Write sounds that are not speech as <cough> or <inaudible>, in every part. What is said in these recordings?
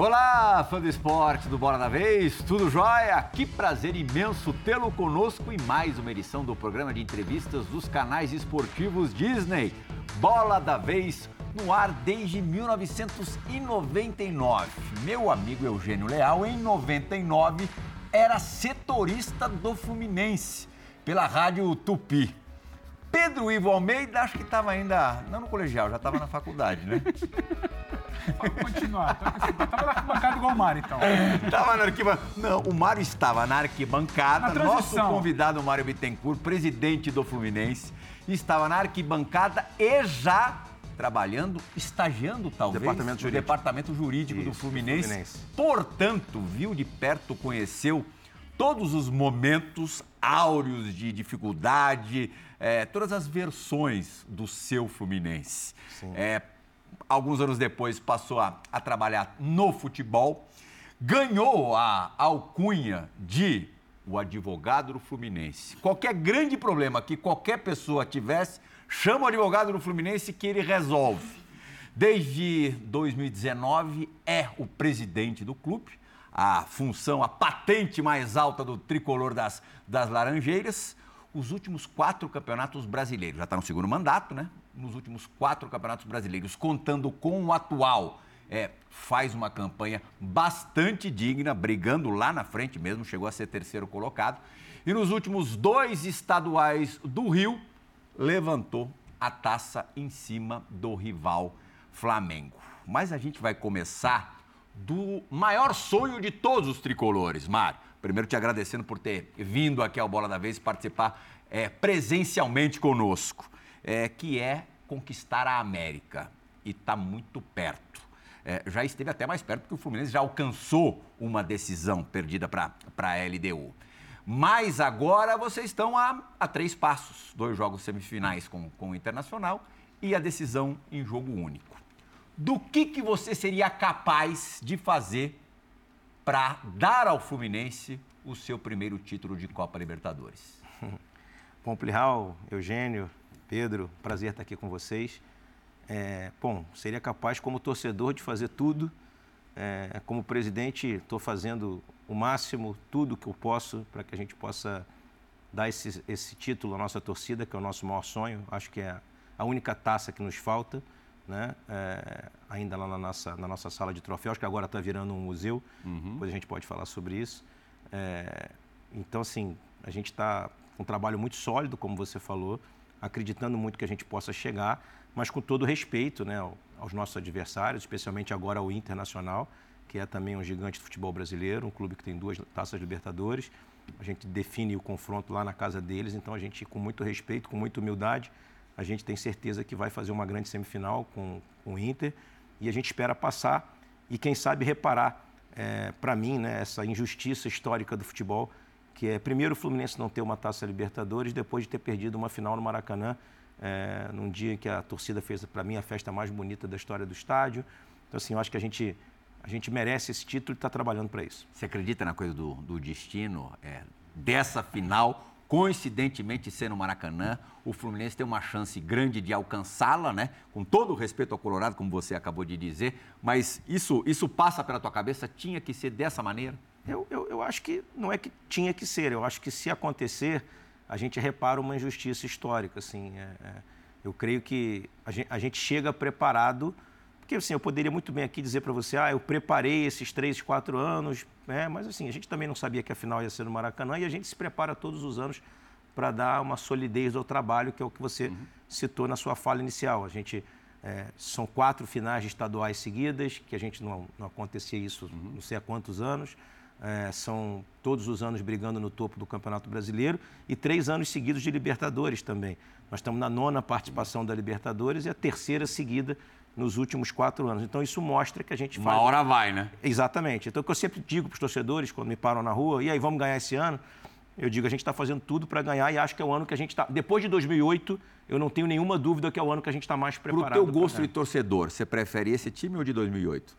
Olá, fã do esporte do Bola da Vez, tudo jóia? Que prazer imenso tê-lo conosco em mais uma edição do programa de entrevistas dos canais esportivos Disney. Bola da Vez no ar desde 1999. Meu amigo Eugênio Leal, em 99, era setorista do Fluminense pela Rádio Tupi. Pedro Ivo Almeida, acho que estava ainda, não no colegial, já estava na faculdade, né? <laughs> Pode continuar. Estava na arquibancada igual o Mário, então. Estava na arquibancada. Não, o Mário estava na arquibancada. Na Nosso convidado, Mário Bittencourt, presidente do Fluminense, estava na arquibancada e já trabalhando, estagiando talvez, Departamento no jurídico. departamento jurídico do Isso, do Fluminense. Fluminense. Portanto, viu de perto, conheceu todos os momentos áureos de dificuldade, eh, todas as versões do seu Fluminense. Eh, alguns anos depois passou a, a trabalhar no futebol, ganhou a alcunha de o advogado do Fluminense. Qualquer grande problema que qualquer pessoa tivesse, chama o advogado do Fluminense que ele resolve. Desde 2019 é o presidente do clube, a função, a patente mais alta do tricolor das, das Laranjeiras. Os últimos quatro campeonatos brasileiros, já está no segundo mandato, né? Nos últimos quatro campeonatos brasileiros, contando com o atual, é, faz uma campanha bastante digna, brigando lá na frente mesmo, chegou a ser terceiro colocado. E nos últimos dois estaduais do Rio, levantou a taça em cima do rival Flamengo. Mas a gente vai começar do maior sonho de todos os tricolores, Mário. Primeiro te agradecendo por ter vindo aqui ao Bola da Vez participar é, presencialmente conosco, é, que é conquistar a América. E está muito perto. É, já esteve até mais perto porque o Fluminense já alcançou uma decisão perdida para a LDU. Mas agora vocês estão a, a três passos: dois jogos semifinais com, com o Internacional e a decisão em jogo único. Do que, que você seria capaz de fazer para dar ao Fluminense o seu primeiro título de Copa Libertadores? <laughs> Bom, Eugênio, Pedro, prazer estar aqui com vocês. É, bom, seria capaz, como torcedor, de fazer tudo. É, como presidente, estou fazendo o máximo, tudo que eu posso, para que a gente possa dar esse, esse título à nossa torcida, que é o nosso maior sonho. Acho que é a única taça que nos falta, né? É, ainda lá na nossa, na nossa sala de troféus, que agora está virando um museu. Depois a gente pode falar sobre isso. É, então, assim, a gente está com um trabalho muito sólido, como você falou, acreditando muito que a gente possa chegar, mas com todo respeito né, ao- aos nossos adversários, especialmente agora ao Internacional, que é também um gigante do futebol brasileiro, um clube que tem duas taças Libertadores. A gente define o confronto lá na casa deles, então a gente, com muito respeito, com muita humildade, a gente tem certeza que vai fazer uma grande semifinal com, com o Inter e a gente espera passar e, quem sabe, reparar, para mim, né, essa injustiça histórica do futebol, que é, primeiro, o Fluminense não ter uma taça Libertadores, depois de ter perdido uma final no Maracanã, é, num dia que a torcida fez, para mim, a festa mais bonita da história do estádio. Então, assim, eu acho que a gente, a gente merece esse título e está trabalhando para isso. Você acredita na coisa do, do destino é, dessa final? Coincidentemente, ser no Maracanã, o Fluminense tem uma chance grande de alcançá-la, né? Com todo o respeito ao Colorado, como você acabou de dizer, mas isso, isso passa pela tua cabeça? Tinha que ser dessa maneira? Eu, eu, eu acho que não é que tinha que ser, eu acho que se acontecer, a gente repara uma injustiça histórica. Assim, é, é, eu creio que a gente, a gente chega preparado, porque assim, eu poderia muito bem aqui dizer para você, ah, eu preparei esses três, quatro anos, né? mas assim, a gente também não sabia que a final ia ser no Maracanã e a gente se prepara todos os anos para dar uma solidez ao trabalho, que é o que você citou na sua fala inicial. A gente é, são quatro finais estaduais seguidas, que a gente não, não acontecia isso não sei há quantos anos. É, são todos os anos brigando no topo do Campeonato Brasileiro e três anos seguidos de Libertadores também. Nós estamos na nona participação da Libertadores e a terceira seguida nos últimos quatro anos. Então isso mostra que a gente Uma faz. hora vai, né? Exatamente. Então o que eu sempre digo para os torcedores quando me param na rua, e aí vamos ganhar esse ano? Eu digo, a gente está fazendo tudo para ganhar e acho que é o ano que a gente está. Depois de 2008, eu não tenho nenhuma dúvida que é o ano que a gente está mais preparado. teu pra gosto ganhar. de torcedor, você prefere esse time ou de 2008?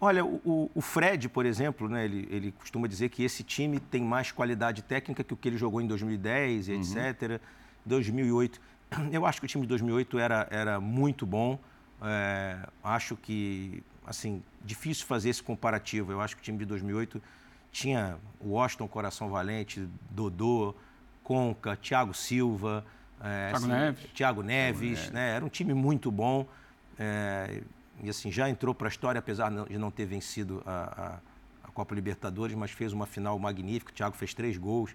Olha, o, o- Fred, por exemplo, né, ele, ele costuma dizer que esse time tem mais qualidade técnica que o que ele jogou em 2010 e etc. 2008. <clears throat> Eu acho que o time de 2008 era, era muito bom. É, acho que assim, difícil fazer esse comparativo. Eu acho que o time de 2008 tinha o Washington Coração Valente, Dodô, Conca, Thiago Silva, é, Thiago, assim, Neves. Thiago Neves, Thiago né? Era um time muito bom. É, e assim, já entrou para a história, apesar de não ter vencido a, a, a, Copa Libertadores, mas fez uma final magnífica. O Thiago fez três gols.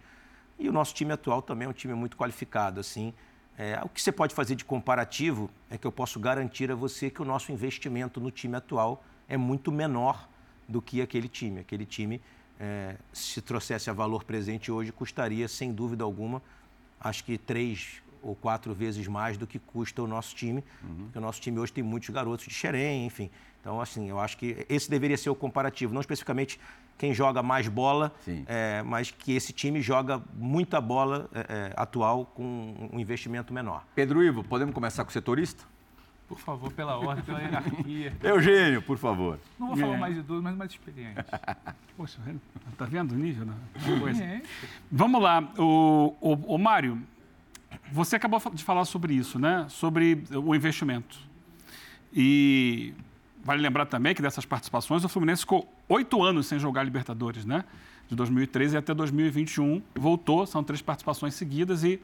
E o nosso time atual também é um time muito qualificado. Assim, é, o que você pode fazer de comparativo é que eu posso garantir a você que o nosso investimento no time atual é muito menor do que aquele time. Aquele time, é, se trouxesse a valor presente hoje, custaria, sem dúvida alguma, acho que três ou quatro vezes mais do que custa o nosso time. Uhum. Porque o nosso time hoje tem muitos garotos de Xerém, enfim. Então, assim, eu acho que esse deveria ser o comparativo. Não especificamente quem joga mais bola, é, mas que esse time joga muita bola é, é, atual com um investimento menor. Pedro Ivo, podemos começar com o setorista? Por favor, pela ordem, pela hierarquia. <laughs> Eugênio, por favor. Não vou falar é. mais idoso, mas mais experiente. <laughs> Poxa, tá vendo o nível da coisa? <laughs> É. Vamos lá, o, o, o Mário, você acabou de falar sobre isso, né? Sobre o investimento. E vale lembrar também que dessas participações o Fluminense ficou oito anos sem jogar Libertadores, né? De 2013 até 2021 voltou, são três participações seguidas e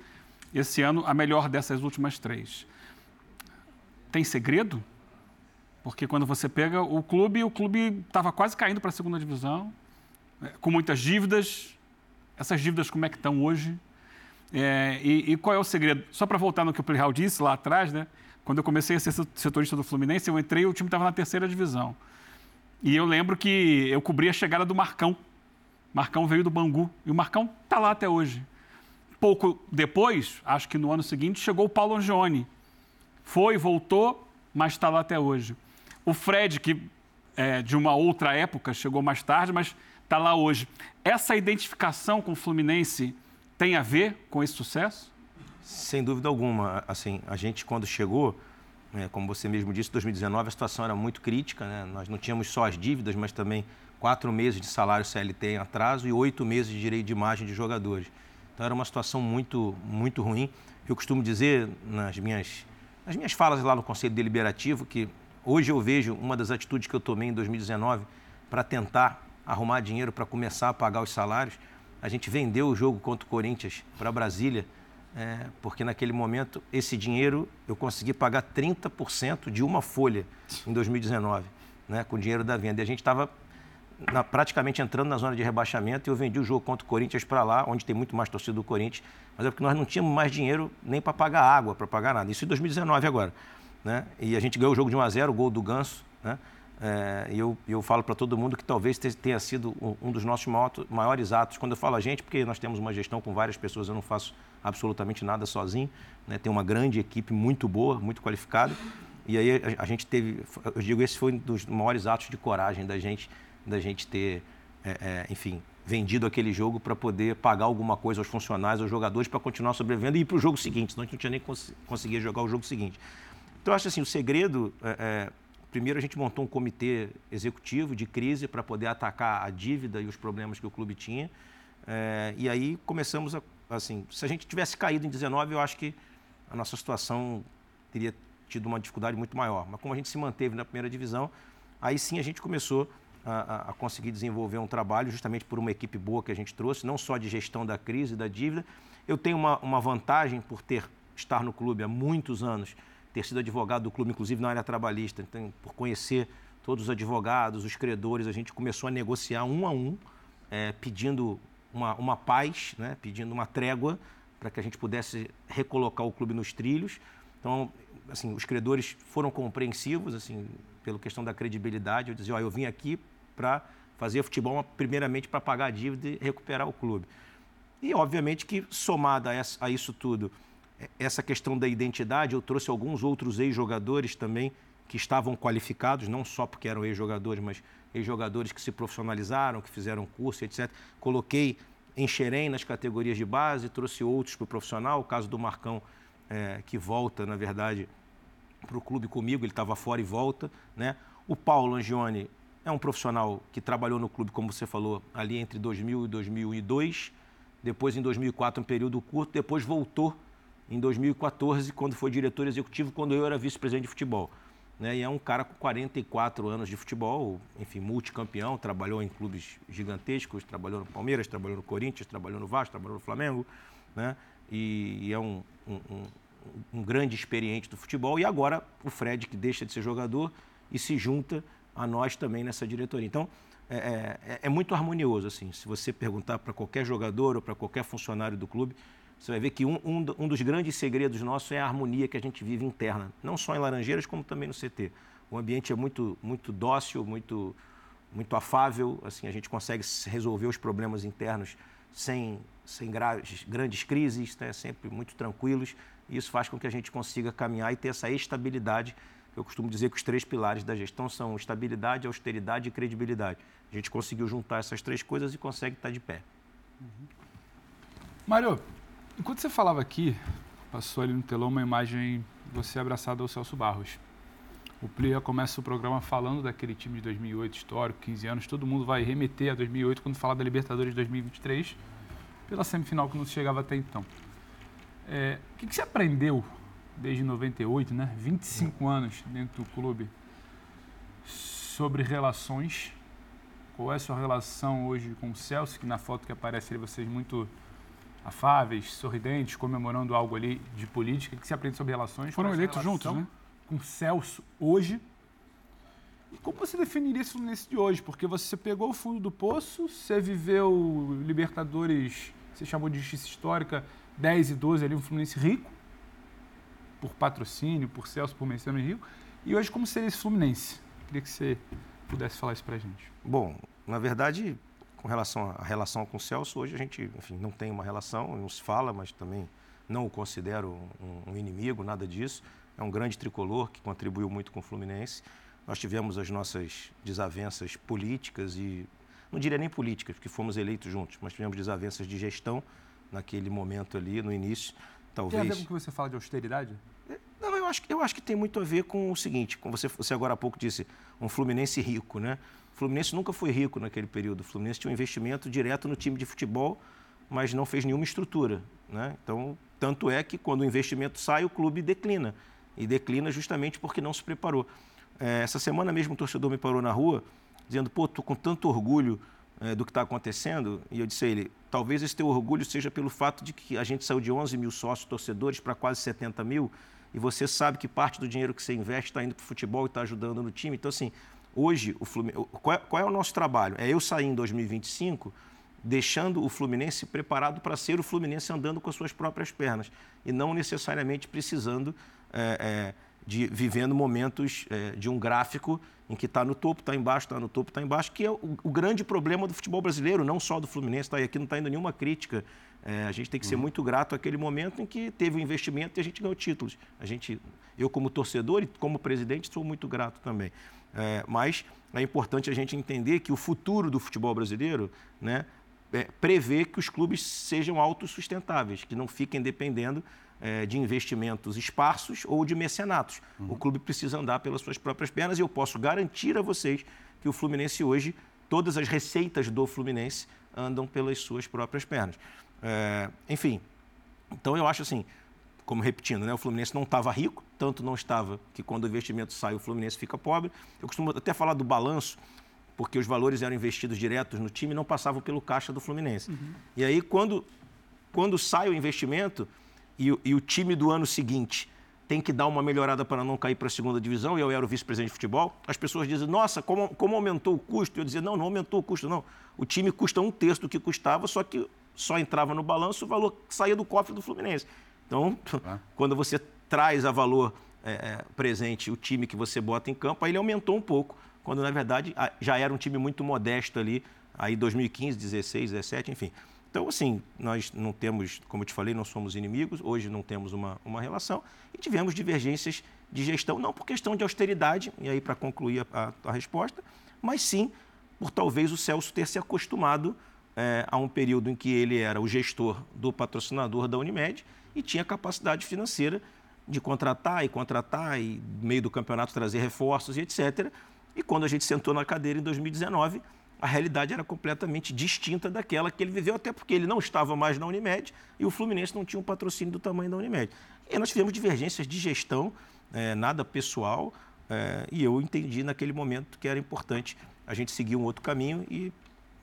esse ano a melhor dessas últimas três. Tem segredo? Porque quando você pega o clube, o clube estava quase caindo para a segunda divisão, né? com muitas dívidas. Essas dívidas como é que estão hoje? É, e, e, qual é o segredo? Só para voltar no que o Plihal disse lá atrás, né? Quando eu comecei a ser setorista do Fluminense, eu entrei e o time estava na terceira divisão. E eu lembro que eu cobri a chegada do Marcão. Marcão veio do Bangu e o Marcão está lá até hoje. Pouco depois, acho que no ano seguinte, chegou o Paulo Angione. Foi, voltou, mas está lá até hoje. O Fred, que é de uma outra época, chegou mais tarde, mas está lá hoje. Essa identificação com o Fluminense tem a ver com esse sucesso? Sem dúvida alguma. Assim, a gente quando chegou, né, como você mesmo disse, 2019 a situação era muito crítica. Né? Nós não tínhamos só as dívidas, mas também quatro meses de salário CLT em atraso e oito meses de direito de imagem de jogadores. Então era uma situação muito, muito ruim. Eu costumo dizer nas minhas, nas minhas falas lá no Conselho Deliberativo que hoje eu vejo uma das atitudes que eu tomei em 2019 para tentar arrumar dinheiro para começar a pagar os salários a gente vendeu o jogo contra o Corinthians para Brasília, é, porque naquele momento esse dinheiro eu consegui pagar 30% de uma folha em 2019, né, com o dinheiro da venda. E a gente estava praticamente entrando na zona de rebaixamento e eu vendi o jogo contra o Corinthians para lá, onde tem muito mais torcida do Corinthians, mas é porque nós não tínhamos mais dinheiro nem para pagar água, para pagar nada. Isso em 2019 agora. Né? E a gente ganhou o jogo de 1 a 0 o gol do Ganso, né? É, eu, eu falo para todo mundo que talvez tenha sido um, dos nossos maiores atos. Quando eu falo a gente, porque nós temos uma gestão com várias pessoas, eu não faço absolutamente nada sozinho. Né? Tem uma grande equipe muito boa, muito qualificada. E aí a, gente teve, eu digo, esse foi um dos maiores atos de coragem da gente, da gente ter, é, é, enfim, vendido aquele jogo para poder pagar alguma coisa aos funcionários, aos jogadores, para continuar sobrevivendo e ir para o jogo seguinte, senão a gente não tinha nem cons jogar o jogo seguinte. Então, eu acho assim, o segredo é, é Primeiro, a gente montou um comitê executivo de crise para poder atacar a dívida e os problemas que o clube tinha. É, e aí começamos a, assim, se a gente tivesse caído em 19, eu acho que a nossa situação teria tido uma dificuldade muito maior. Mas como a gente se manteve na primeira divisão, aí sim a gente começou a, a, conseguir desenvolver um trabalho justamente por uma equipe boa que a gente trouxe, não só de gestão da crise, da dívida. Eu tenho uma, uma vantagem por ter estar no clube há muitos anos ter sido advogado do clube, inclusive na área trabalhista, então, por conhecer todos os advogados, os credores, a gente começou a negociar um a um, é, pedindo uma, uma paz, né, pedindo uma trégua para que a gente pudesse recolocar o clube nos trilhos. Então, assim, os credores foram compreensivos, assim, pela questão da credibilidade. Eu dizia, ó, eu vim aqui para fazer futebol primeiramente para pagar a dívida e recuperar o clube. E, obviamente, que somada a isso tudo, essa questão da identidade, eu trouxe alguns outros ex-jogadores também que estavam qualificados, não só porque eram ex-jogadores, mas ex-jogadores que se profissionalizaram, que fizeram curso, etc. Coloquei Xerém nas categorias de base, trouxe outros para o profissional, o caso do Marcão, é, que volta, na verdade, para o clube comigo, ele estava fora e volta. Né? O Paulo Angione é um profissional que trabalhou no clube, como você falou, ali entre 2000 e 2002, depois em 2004 um período curto, depois voltou em 2014, quando foi diretor executivo, quando eu era vice-presidente de futebol. Né? E é um cara com 44 anos de futebol, enfim, multicampeão, trabalhou em clubes gigantescos, trabalhou no Palmeiras, trabalhou no Corinthians, trabalhou no Vasco, trabalhou no Flamengo, né? E, e é um, um, um, um, grande experiente do futebol. E agora o Fred, que deixa de ser jogador e se junta a nós também nessa diretoria. Então, é, é, é muito harmonioso, assim. Se você perguntar para qualquer jogador ou para qualquer funcionário do clube, você vai ver que um, um, um, dos grandes segredos nossos é a harmonia que a gente vive interna, não só em Laranjeiras, como também no CT. O ambiente é muito, muito dócil, muito, muito afável, assim, a gente consegue resolver os problemas internos sem, sem graves, grandes crises, né? sempre muito tranquilos, e isso faz com que a gente consiga caminhar e ter essa estabilidade. Eu costumo dizer que os três pilares da gestão são estabilidade, austeridade e credibilidade. A gente conseguiu juntar essas três coisas e consegue estar de pé. Uhum. Mário, Enquanto você falava aqui, passou ali no telão uma imagem você abraçado ao Celso Barros. O Plia começa o programa falando daquele time de 2008 histórico, 15 anos. Todo mundo vai remeter a 2008 quando fala da Libertadores de 2023, pela semifinal que não chegava até então. É, o que, que você aprendeu desde 98, né? 25 anos dentro do clube, sobre relações. Qual é a sua relação hoje com o Celso, que na foto que aparece ali vocês muito afáveis, sorridentes, comemorando algo ali de política, que se aprende sobre relações. Foram eleitos juntos, né? Com Celso hoje. E como você definiria esse Fluminense de hoje? Porque você pegou o fundo do poço, você viveu Libertadores, você chamou de justiça histórica, 10 e 12 ali, um Fluminense rico, por patrocínio, por Celso, por Messiano Rio. E hoje, como seria esse Fluminense? Queria que você pudesse falar isso pra gente. Bom, na verdade, com relação à relação com o Celso, hoje a gente enfim, não tem uma relação, não se fala, mas também não o considero um, um, inimigo, nada disso. É um grande tricolor que contribuiu muito com o Fluminense. Nós tivemos as nossas desavenças políticas e, não diria nem políticas, porque fomos eleitos juntos, mas tivemos desavenças de gestão naquele momento ali, no início. Talvez... Tem a ver com que você fala de austeridade? Eu acho, eu acho que tem muito a ver com o seguinte, como você, você agora há pouco disse, um Fluminense rico, né? O Fluminense nunca foi rico naquele período. O Fluminense tinha um investimento direto no time de futebol, mas não fez nenhuma estrutura. Né? Então, tanto é que quando o investimento sai, o clube declina. E declina justamente porque não se preparou. É, essa semana mesmo um torcedor me parou na rua, dizendo, pô, tô com tanto orgulho é, do que está acontecendo. E eu disse a ele, talvez esse teu orgulho seja pelo fato de que a gente saiu de 11 mil sócios torcedores para quase 70 mil, e você sabe que parte do dinheiro que você investe está indo para o futebol e está ajudando no time. Então, assim, Hoje, o Fluminense, qual, é, qual é o nosso trabalho? É eu sair em 2025 deixando o Fluminense preparado para ser o Fluminense andando com as suas próprias pernas e não necessariamente precisando é, é, de vivendo momentos é, de um gráfico em que está no topo, está embaixo, está no topo, está embaixo, que é o, o, grande problema do futebol brasileiro, não só do Fluminense, tá? e aqui não está indo nenhuma crítica. É, a gente tem que ser uhum. muito grato àquele momento em que teve o um investimento e a gente ganhou títulos. A gente, eu como torcedor e como presidente sou muito grato também. É, mas é importante a gente entender que o futuro do futebol brasileiro né, é, prevê que os clubes sejam autossustentáveis, que não fiquem dependendo de investimentos esparsos ou de mecenatos. Uhum. O clube precisa andar pelas suas próprias pernas e eu posso garantir a vocês que o Fluminense hoje, todas as receitas do Fluminense andam pelas suas próprias pernas. É, enfim, então eu acho assim, como repetindo, né, o Fluminense não estava rico, tanto não estava que quando o investimento sai o Fluminense fica pobre. Eu costumo até falar do balanço, porque os valores eram investidos diretos no time e não passavam pelo caixa do Fluminense. Uhum. E aí, quando, quando sai o investimento e, e o time do ano seguinte tem que dar uma melhorada para não cair para a segunda divisão, e eu era o vice-presidente de futebol, as pessoas dizem, nossa, como, como aumentou o custo? Eu dizia, não, não aumentou o custo, não. O time custa um terço do que custava, só que só entrava no balanço o valor que saía do cofre do Fluminense. Então, ah. quando você traz a valor é, é, presente o time que você bota em campo, aí ele aumentou um pouco, quando na verdade já era um time muito modesto ali, aí 2015, 16, 17, enfim. Então, assim, nós não temos, como eu te falei, não somos inimigos, hoje não temos uma, uma relação e tivemos divergências de gestão, não por questão de austeridade, e aí para concluir a, a, a, resposta, mas sim por talvez o Celso ter se acostumado é, a um período em que ele era o gestor do patrocinador da Unimed e tinha capacidade financeira de contratar e contratar e no meio do campeonato trazer reforços e etc. E quando a gente sentou na cadeira em 2019, a realidade era completamente distinta daquela que ele viveu, até porque ele não estava mais na Unimed e o Fluminense não tinha um patrocínio do tamanho da Unimed. E nós tivemos divergências de gestão, é, nada pessoal, É, e eu entendi naquele momento que era importante a gente seguir um outro caminho e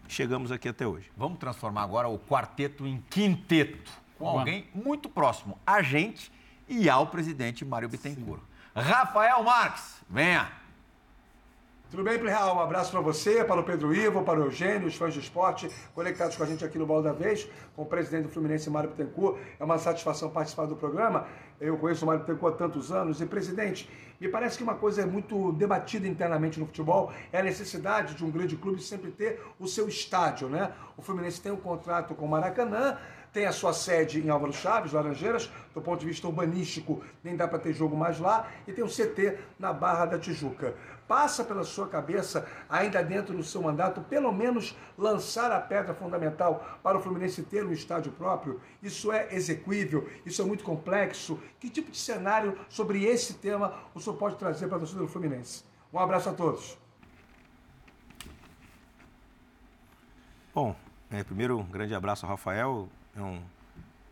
chegamos aqui até hoje. Vamos transformar agora o quarteto em quinteto, com alguém muito próximo a gente e ao presidente Mário Bittencourt. Rafael Marques, venha! Tudo bem, Plihal? Um abraço para você, para o Pedro Ivo, para o Eugênio, os fãs do esporte, conectados com a gente aqui no Bola da Vez, com o presidente do Fluminense, Mário Bittencourt. É uma satisfação participar do programa. Eu conheço o Mário Bittencourt há tantos anos. E, presidente, me parece que uma coisa é muito debatida internamente no futebol é a necessidade de um grande clube sempre ter o seu estádio, né? O Fluminense tem um contrato com o Maracanã, tem a sua sede em Álvaro Chaves, Laranjeiras, do ponto de vista urbanístico, nem dá para ter jogo mais lá, e tem o CT na Barra da Tijuca passa pela sua cabeça, ainda dentro do seu mandato, pelo menos lançar a pedra fundamental para o Fluminense ter um estádio próprio? Isso é execuível? Isso é muito complexo? Que tipo de cenário sobre esse tema o senhor pode trazer para a torcida do Fluminense? Um abraço a todos. Bom, é, primeiro um grande abraço ao Rafael. É um,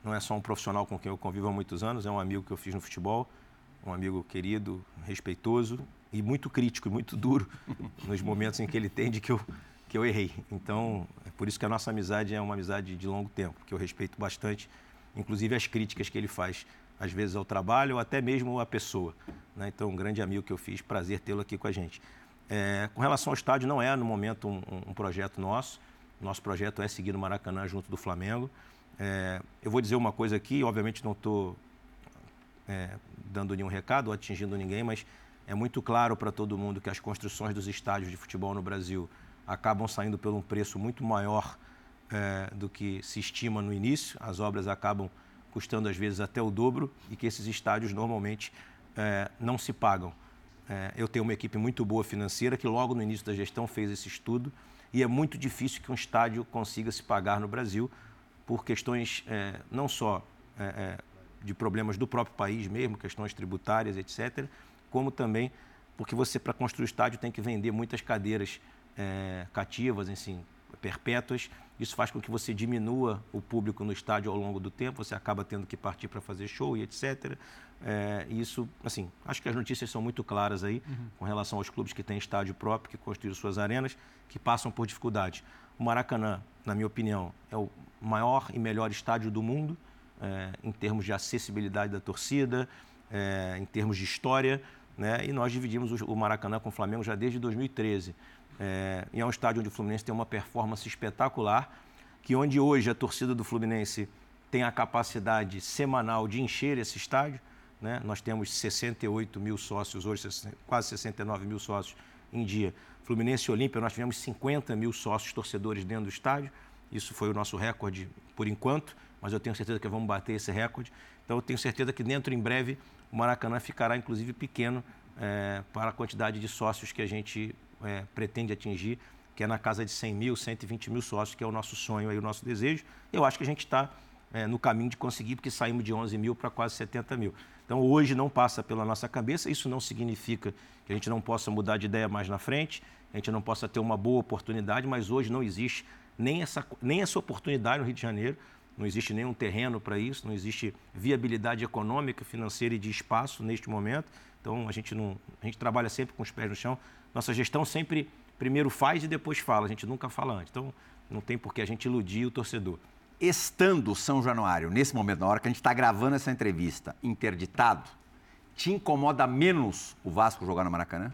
não é só um profissional com quem eu convivo há muitos anos, é um amigo que eu fiz no futebol, um amigo querido, respeitoso e muito crítico e muito duro <laughs> nos momentos em que ele entende que eu, que eu errei. Então, é por isso que a nossa amizade é uma amizade de longo tempo, que eu respeito bastante, inclusive as críticas que ele faz, às vezes ao trabalho ou até mesmo à pessoa. Né? Então, um grande amigo que eu fiz, prazer tê-lo aqui com a gente. É, com relação ao estádio, não é no momento um, um, projeto nosso. Nosso projeto é seguir no Maracanã junto do Flamengo. É, eu vou dizer uma coisa aqui, obviamente não estou é, dando nenhum recado ou atingindo ninguém, mas é muito claro para todo mundo que as construções dos estádios de futebol no Brasil acabam saindo por um preço muito maior é, do que se estima no início. As obras acabam custando às vezes até o dobro e que esses estádios normalmente é, não se pagam. É, eu tenho uma equipe muito boa financeira que logo no início da gestão fez esse estudo e é muito difícil que um estádio consiga se pagar no Brasil por questões é, não só é, é, de problemas do próprio país mesmo, questões tributárias, etc., como também porque você, para construir o estádio, tem que vender muitas cadeiras é, cativas, assim, perpétuas. Isso faz com que você diminua o público no estádio ao longo do tempo, você acaba tendo que partir para fazer show e etc. É, isso, assim, acho que as notícias são muito claras aí uhum. com relação aos clubes que têm estádio próprio, que construíram suas arenas, que passam por dificuldades. O Maracanã, na minha opinião, é o maior e melhor estádio do mundo é, em termos de acessibilidade da torcida, é, em termos de história. Né? E nós dividimos o Maracanã com o Flamengo já desde 2013. É, e é um estádio onde o Fluminense tem uma performance espetacular, que onde hoje a torcida do Fluminense tem a capacidade semanal de encher esse estádio. Né? Nós temos 68 mil sócios hoje, quase 69 mil sócios em dia. Fluminense e Olímpia, nós tivemos 50 mil sócios torcedores dentro do estádio. Isso foi o nosso recorde por enquanto, mas eu tenho certeza que vamos bater esse recorde. Então eu tenho certeza que dentro em breve o Maracanã ficará inclusive pequeno é, para a quantidade de sócios que a gente é, pretende atingir, que é na casa de 100 mil, 120 mil sócios, que é o nosso sonho e o nosso desejo. Eu acho que a gente está é, no caminho de conseguir, porque saímos de 11 mil para quase 70 mil. Então, hoje não passa pela nossa cabeça, isso não significa que a gente não possa mudar de ideia mais na frente, a gente não possa ter uma boa oportunidade, mas hoje não existe nem essa, nem essa oportunidade no Rio de Janeiro não existe nenhum terreno para isso, não existe viabilidade econômica, financeira e de espaço neste momento. Então a gente não, a gente trabalha sempre com os pés no chão. Nossa gestão sempre primeiro faz e depois fala, a gente nunca fala antes. Então não tem por que a gente iludir o torcedor. Estando São Januário, nesse momento, na hora que a gente está gravando essa entrevista, interditado, te incomoda menos o Vasco jogar no Maracanã?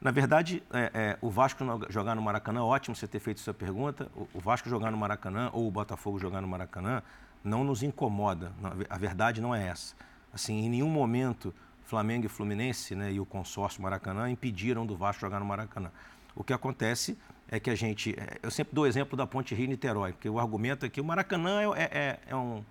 Na verdade, é, é, o Vasco jogar no Maracanã, ótimo você ter feito essa pergunta. O, o, Vasco jogar no Maracanã ou o Botafogo jogar no Maracanã não nos incomoda. A verdade não é essa. Assim, em nenhum momento Flamengo e Fluminense né, e o consórcio Maracanã impediram do Vasco jogar no Maracanã. O que acontece é que a gente. É, eu sempre dou o exemplo da Ponte Rio-Niterói, porque o argumento é que o Maracanã é, é, é um,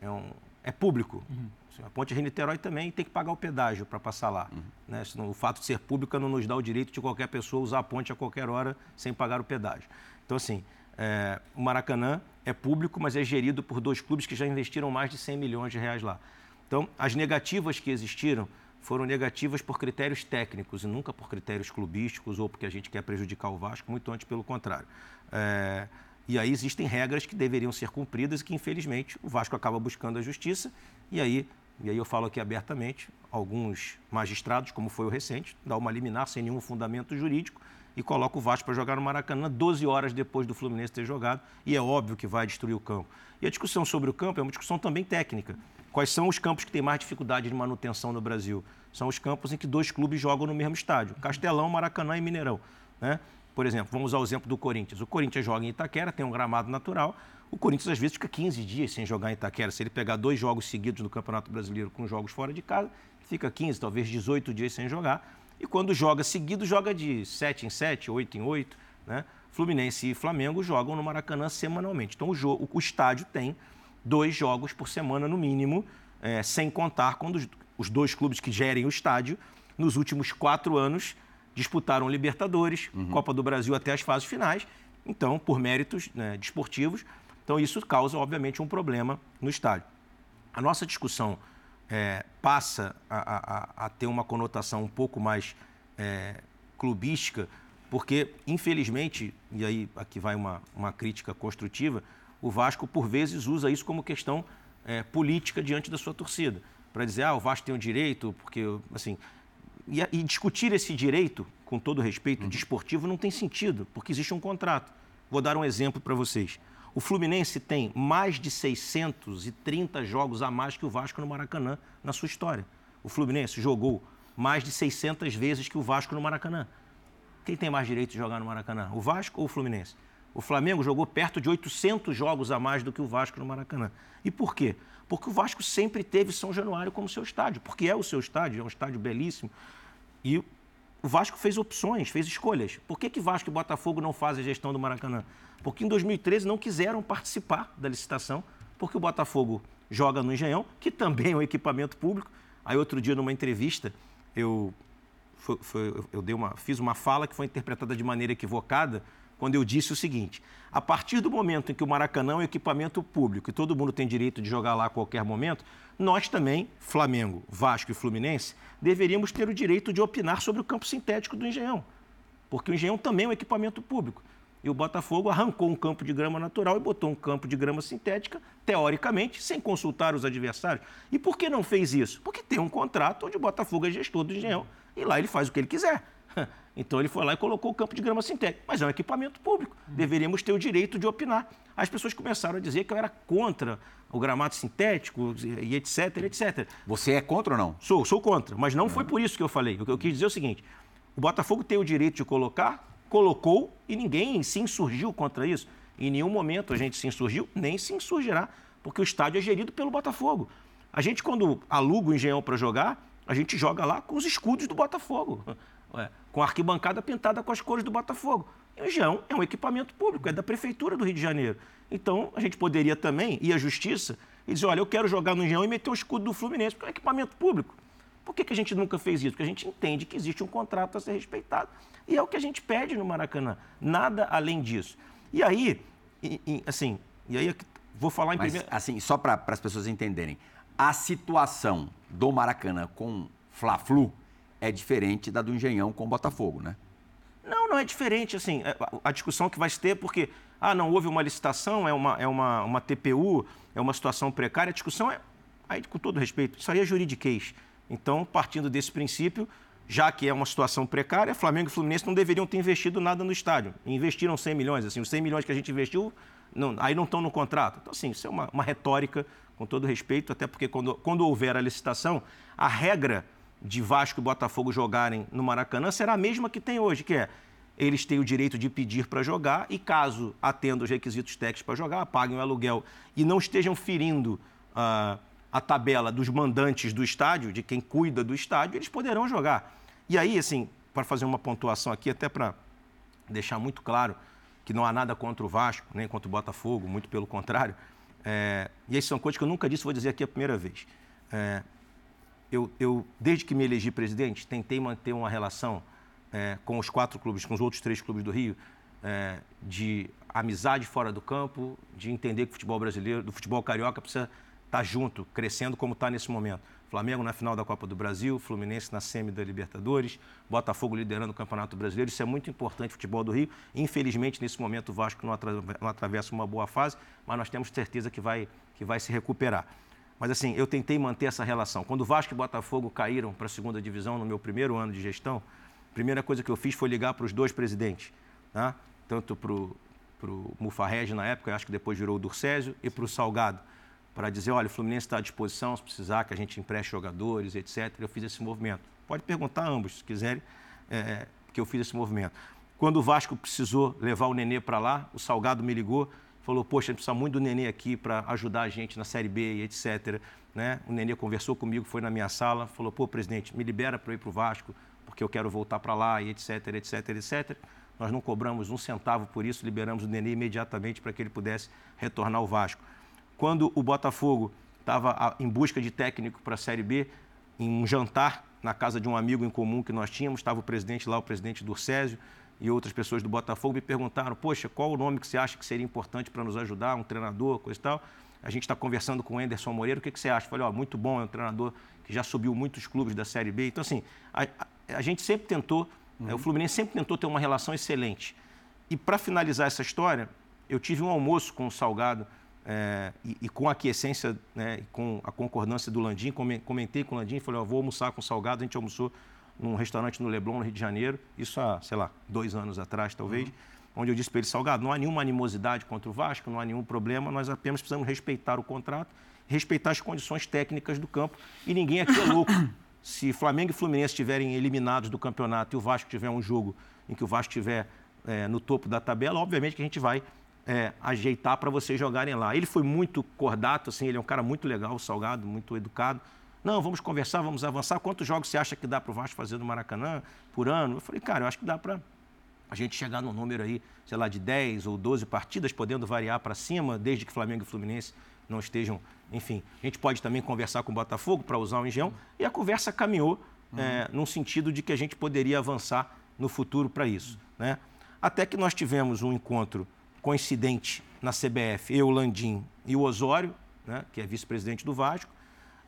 é, um, é público. Uhum. A Ponte Rio-Niterói também tem que pagar o pedágio para passar lá. Uhum. Né? O fato de ser pública não nos dá o direito de qualquer pessoa usar a ponte a qualquer hora sem pagar o pedágio. Então, assim, é, o Maracanã é público, mas é gerido por dois clubes que já investiram mais de 100 milhões de reais lá. Então, as negativas que existiram foram negativas por critérios técnicos e nunca por critérios clubísticos ou porque a gente quer prejudicar o Vasco, muito antes pelo contrário. É, e aí existem regras que deveriam ser cumpridas e que, infelizmente, o Vasco acaba buscando a justiça e aí e aí eu falo aqui abertamente, alguns magistrados, como foi o recente, dá uma liminar sem nenhum fundamento jurídico e coloca o Vasco para jogar no Maracanã 12 horas depois do Fluminense ter jogado, e é óbvio que vai destruir o campo. E a discussão sobre o campo é uma discussão também técnica. Quais são os campos que têm mais dificuldade de manutenção no Brasil? São os campos em que dois clubes jogam no mesmo estádio: Castelão, Maracanã e Mineirão. Né? Por exemplo, vamos usar o exemplo do Corinthians. O Corinthians joga em Itaquera, tem um gramado natural. O Corinthians às vezes fica 15 dias sem jogar em Itaquera. Se ele pegar dois jogos seguidos no Campeonato Brasileiro com jogos fora de casa, fica 15, talvez 18 dias sem jogar. E quando joga seguido, joga de 7 em 7, 8 em 8. Né? Fluminense e Flamengo jogam no Maracanã semanalmente. Então o, jogo, o estádio tem dois jogos por semana no mínimo, é, sem contar quando os, os dois clubes que gerem o estádio, nos últimos quatro anos, disputaram Libertadores, uhum. Copa do Brasil até as fases finais. Então, por méritos né, desportivos, então isso causa, obviamente, um problema no estádio. A nossa discussão é, passa a, a, a, ter uma conotação um pouco mais é, clubística, porque, infelizmente, e aí aqui vai uma, uma crítica construtiva, o Vasco, por vezes, usa isso como questão é, política diante da sua torcida. Para dizer, ah, o Vasco tem o direito, porque, assim. E, e discutir esse direito, com todo respeito, uhum. desportivo, não tem sentido, porque existe um contrato. Vou dar um exemplo para vocês. O Fluminense tem mais de 630 jogos a mais que o Vasco no Maracanã na sua história. O Fluminense jogou mais de 600 vezes que o Vasco no Maracanã. Quem tem mais direito de jogar no Maracanã? O Vasco ou o Fluminense? O Flamengo jogou perto de 800 jogos a mais do que o Vasco no Maracanã. E por quê? Porque o Vasco sempre teve São Januário como seu estádio, porque é o seu estádio, é um estádio belíssimo. E o Vasco fez opções, fez escolhas. Por que, que Vasco e Botafogo não fazem a gestão do Maracanã? Porque em 2013 não quiseram participar da licitação, porque o Botafogo joga no Engenhão, que também é um equipamento público. Aí outro dia, numa entrevista, eu, foi, foi, eu dei uma, fiz uma fala que foi interpretada de maneira equivocada, quando eu disse o seguinte: a partir do momento em que o Maracanã é um equipamento público e todo mundo tem direito de jogar lá a qualquer momento, nós também, Flamengo, Vasco e Fluminense, deveríamos ter o direito de opinar sobre o campo sintético do Engenhão. Porque o Engenhão também é um equipamento público. E o Botafogo arrancou um campo de grama natural e botou um campo de grama sintética, teoricamente, sem consultar os adversários. E por que não fez isso? Porque tem um contrato onde o Botafogo é gestor do engenhão e lá ele faz o que ele quiser. <laughs> Então ele foi lá e colocou o campo de grama sintética. Mas é um equipamento público. Deveríamos ter o direito de opinar. As pessoas começaram a dizer que eu era contra o gramado sintético e etc, etc. Você é contra ou não? Sou, sou contra. Mas não foi por isso que eu falei. O que eu quis dizer é o seguinte: o Botafogo tem o direito de colocar colocou e ninguém se insurgiu contra isso. Em nenhum momento a gente se insurgiu, nem se insurgirá, porque o estádio é gerido pelo Botafogo. A gente, quando aluga o Engenhão para jogar, a gente joga lá com os escudos do Botafogo, com a arquibancada pintada com as cores do Botafogo. E o Engenhão é um equipamento público, é da Prefeitura do Rio de Janeiro. Então, a gente poderia também ir à Justiça e dizer, olha, eu quero jogar no Engenhão e meter o escudo do Fluminense, porque é um equipamento público. Por que, que a gente nunca fez isso? Porque a gente entende que existe um contrato a ser respeitado. E é o que a gente pede no Maracanã. Nada além disso. E aí, e, e, assim, e aí vou falar em Mas, primeiro. Assim, só para as pessoas entenderem, a situação do Maracanã com Fla-Flu é diferente da do Engenhão com o Botafogo, né? Não, não é diferente. Assim, é, a discussão que vai se ter, porque ah, não houve uma licitação, é uma, é uma, uma TPU, é uma situação precária. A discussão é, aí, com todo respeito, isso aí é juridiquês. Então, partindo desse princípio, já que é uma situação precária, Flamengo e Fluminense não deveriam ter investido nada no estádio. Investiram 100 milhões, assim, os 100 milhões que a gente investiu, não, aí não estão no contrato. Então, assim, isso é uma, uma retórica, com todo respeito, até porque quando, quando houver a licitação, a regra de Vasco e Botafogo jogarem no Maracanã será a mesma que tem hoje, que é eles têm o direito de pedir para jogar e, caso atendam os requisitos técnicos para jogar, paguem o aluguel e não estejam ferindo uh, a tabela dos mandantes do estádio, de quem cuida do estádio, eles poderão jogar. E aí, assim, para fazer uma pontuação aqui, até para deixar muito claro que não há nada contra o Vasco, nem contra o Botafogo, muito pelo contrário. É, e essas são coisas que eu nunca disse, vou dizer aqui a primeira vez. É, eu, eu, desde que me elegi presidente, tentei manter uma relação é, com os quatro clubes, com os outros três clubes do Rio, é, de amizade fora do campo, de entender que o futebol brasileiro, do futebol carioca, precisa está junto, crescendo como está nesse momento. Flamengo na final da Copa do Brasil, Fluminense na semi da Libertadores, Botafogo liderando o Campeonato Brasileiro. Isso é muito importante, futebol do Rio. Infelizmente, nesse momento, o Vasco não, atravessa uma boa fase, mas nós temos certeza que vai, que vai se recuperar. Mas assim, eu tentei manter essa relação. Quando o Vasco e Botafogo caíram para a segunda divisão no meu primeiro ano de gestão, a primeira coisa que eu fiz foi ligar para os dois presidentes, tá? tanto para o Mufarrege na época, acho que depois virou o Durcésio, e para o Salgado, para dizer, olha, o Fluminense está à disposição, se precisar que a gente empreste jogadores, etc. Eu fiz esse movimento. Pode perguntar a ambos, se quiserem, é, que eu fiz esse movimento. Quando o Vasco precisou levar o Nenê para lá, o Salgado me ligou, falou, poxa, a gente precisa muito do Nenê aqui para ajudar a gente na Série B e etc. Né? O Nenê conversou comigo, foi na minha sala, falou, pô, presidente, me libera para ir para o Vasco, porque eu quero voltar para lá e etc, etc, etc. Nós não cobramos um centavo por isso, liberamos o Nenê imediatamente para que ele pudesse retornar ao Vasco. Quando o Botafogo estava em busca de técnico para a Série B, em um jantar na casa de um amigo em comum que nós tínhamos, estava o presidente lá, o presidente Durcésio, e outras pessoas do Botafogo me perguntaram: Poxa, qual o nome que você acha que seria importante para nos ajudar? Um treinador, coisa e tal. A gente está conversando com o Anderson Moreira, o que, que você acha? Eu falei: Ó, muito bom, é um treinador que já subiu muitos clubes da Série B. Então, assim, a, a, a gente sempre tentou, uhum. é, o Fluminense sempre tentou ter uma relação excelente. E para finalizar essa história, eu tive um almoço com o Salgado é, e, e, com a aquiescência, né, com a concordância do Landim, comentei com o Landim, falei: Ó, vou almoçar com o Salgado, a gente almoçou num restaurante no Leblon, no Rio de Janeiro, isso há, sei lá, dois anos atrás, talvez, uhum. onde eu disse para ele, Salgado, não há nenhuma animosidade contra o Vasco, não há nenhum problema, nós apenas precisamos respeitar o contrato, respeitar as condições técnicas do campo, e ninguém aqui é louco. <coughs> Se Flamengo e Fluminense estiverem eliminados do campeonato e o Vasco tiver um jogo em que o Vasco estiver é, no topo da tabela, obviamente que a gente vai é, ajeitar para vocês jogarem lá. Ele foi muito cordato, assim, ele é um cara muito legal, Salgado, muito educado. Não, vamos conversar, vamos avançar. Quantos jogos você acha que dá para o Vasco fazer no Maracanã por ano? Eu falei, cara, eu acho que dá para a gente chegar num número aí, sei lá, de 10 ou 12 partidas, podendo variar para cima, desde que Flamengo e Fluminense não estejam. Enfim, a gente pode também conversar com o Botafogo para usar o Engenhão. E a conversa caminhou uhum. é, num sentido de que a gente poderia avançar no futuro para isso. Né? Até que nós tivemos um encontro coincidente na CBF, eu, Landim e o Osório, né, que é vice-presidente do Vasco,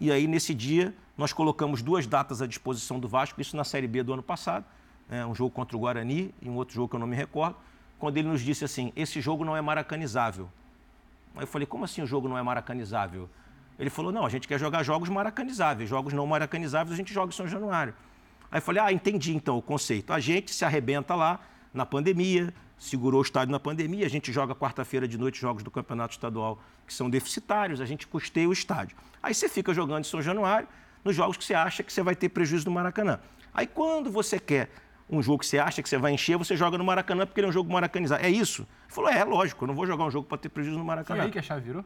e aí, nesse dia, nós colocamos duas datas à disposição do Vasco, isso na Série B do ano passado, né, um jogo contra o Guarani e um outro jogo que eu não me recordo, quando ele nos disse assim: esse jogo não é maracanizável. Aí eu falei: como assim o jogo não é maracanizável? Ele falou: não, a gente quer jogar jogos maracanizáveis, jogos não maracanizáveis a gente joga em São Januário. Aí eu falei: ah, entendi então o conceito. A gente se arrebenta lá na pandemia, segurou o estádio na pandemia, a gente joga quarta-feira de noite jogos do Campeonato Estadual que são deficitários, a gente custeia o estádio. Aí você fica jogando em São Januário nos jogos que você acha que você vai ter prejuízo no Maracanã. Aí quando você quer um jogo que você acha que você vai encher, você joga no Maracanã porque ele é um jogo maracanizado. É isso? Ele falou, é, lógico, eu não vou jogar um jogo para ter prejuízo no Maracanã. Foi aí que a chave virou?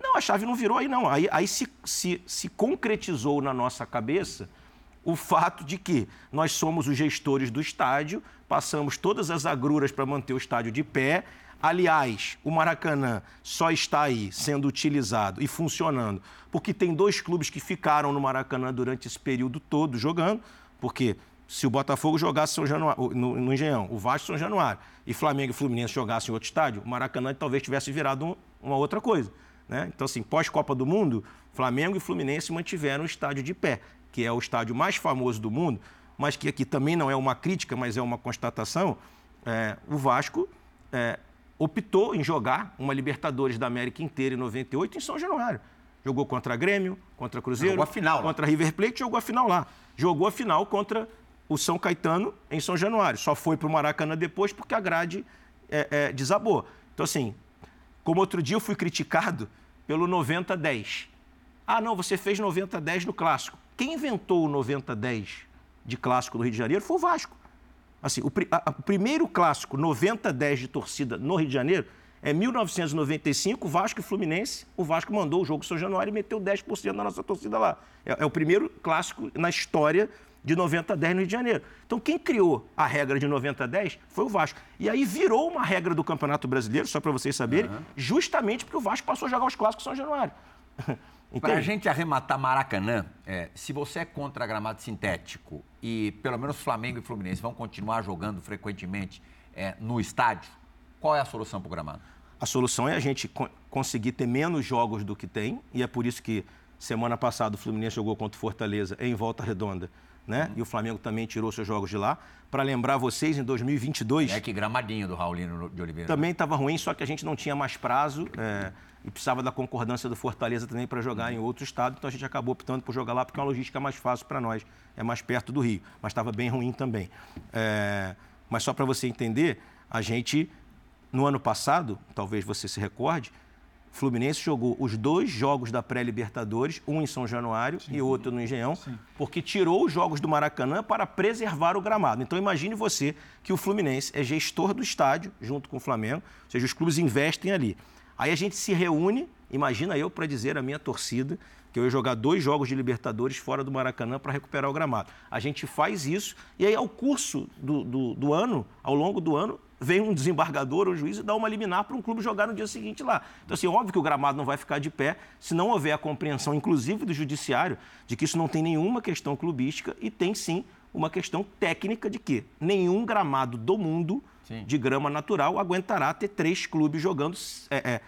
Não, a chave não virou aí, não. Aí, aí se, se, se concretizou na nossa cabeça o fato de que nós somos os gestores do estádio, passamos todas as agruras para manter o estádio de pé. Aliás, o Maracanã só está aí sendo utilizado e funcionando porque tem dois clubes que ficaram no Maracanã durante esse período todo jogando, porque se o Botafogo jogasse São Januário, no, no Engenhão, o Vasco São Januário, e Flamengo e Fluminense jogassem em outro estádio, o Maracanã talvez tivesse virado um, uma outra coisa. Né? Então, assim, pós-Copa do Mundo, Flamengo e Fluminense mantiveram o estádio de pé que é o estádio mais famoso do mundo, mas que aqui também não é uma crítica, mas é uma constatação, é, o Vasco é, optou em jogar uma Libertadores da América inteira em 98 em São Januário. Jogou contra Grêmio, contra Cruzeiro, jogou a final, contra River Plate, jogou a final lá. Jogou a final contra o São Caetano em São Januário. Só foi para o Maracanã depois porque a grade é, é, desabou. Então, assim, como outro dia eu fui criticado pelo 90-10. Ah, não, você fez 90-10 no clássico. Quem inventou o 90-10 de clássico no Rio de Janeiro foi o Vasco. Assim, o, a, o primeiro clássico 90-10 de torcida no Rio de Janeiro é 1995, Vasco e Fluminense. O Vasco mandou o jogo São Januário e meteu 10% da nossa torcida lá. É, é, o primeiro clássico na história de 90-10 no Rio de Janeiro. Então, quem criou a regra de 90-10 foi o Vasco. E aí virou uma regra do Campeonato Brasileiro, só para vocês saberem, uhum. justamente porque o Vasco passou a jogar os clássicos São Januário. <laughs> Para a gente arrematar Maracanã, é, se você é contra gramado sintético e pelo menos Flamengo e Fluminense vão continuar jogando frequentemente é, no estádio, qual é a solução para o gramado? A solução é a gente co conseguir ter menos jogos do que tem, e é por isso que semana passada o Fluminense jogou contra o Fortaleza em volta redonda né? E o Flamengo também tirou seus jogos de lá. Para lembrar vocês, em 2022. É que gramadinho do Raulino de Oliveira. Também estava ruim, só que a gente não tinha mais prazo é, e precisava da concordância do Fortaleza também para jogar em outro estado. Então a gente acabou optando por jogar lá porque é uma logística mais fácil para nós, é mais perto do Rio. Mas estava bem ruim também. É, mas só para você entender, a gente, no ano passado, talvez você se recorde, Fluminense jogou os dois jogos da pré-Libertadores, um em São Januário Sim. e outro no Engenhão, Sim. porque tirou os jogos do Maracanã para preservar o gramado. Então imagine você que o Fluminense é gestor do estádio, junto com o Flamengo, ou seja, os clubes investem ali. Aí a gente se reúne, imagina eu para dizer à minha torcida que eu ia jogar dois jogos de Libertadores fora do Maracanã para recuperar o gramado. A gente faz isso e aí ao curso do, do, do ano, ao longo do ano, vem um desembargador ou um juiz e dá uma liminar para um clube jogar no dia seguinte lá. Então, assim, óbvio que o gramado não vai ficar de pé se não houver a compreensão, inclusive do judiciário, de que isso não tem nenhuma questão clubística e tem sim uma questão técnica de que nenhum gramado do mundo sim. de grama natural aguentará ter três clubes jogando é, é,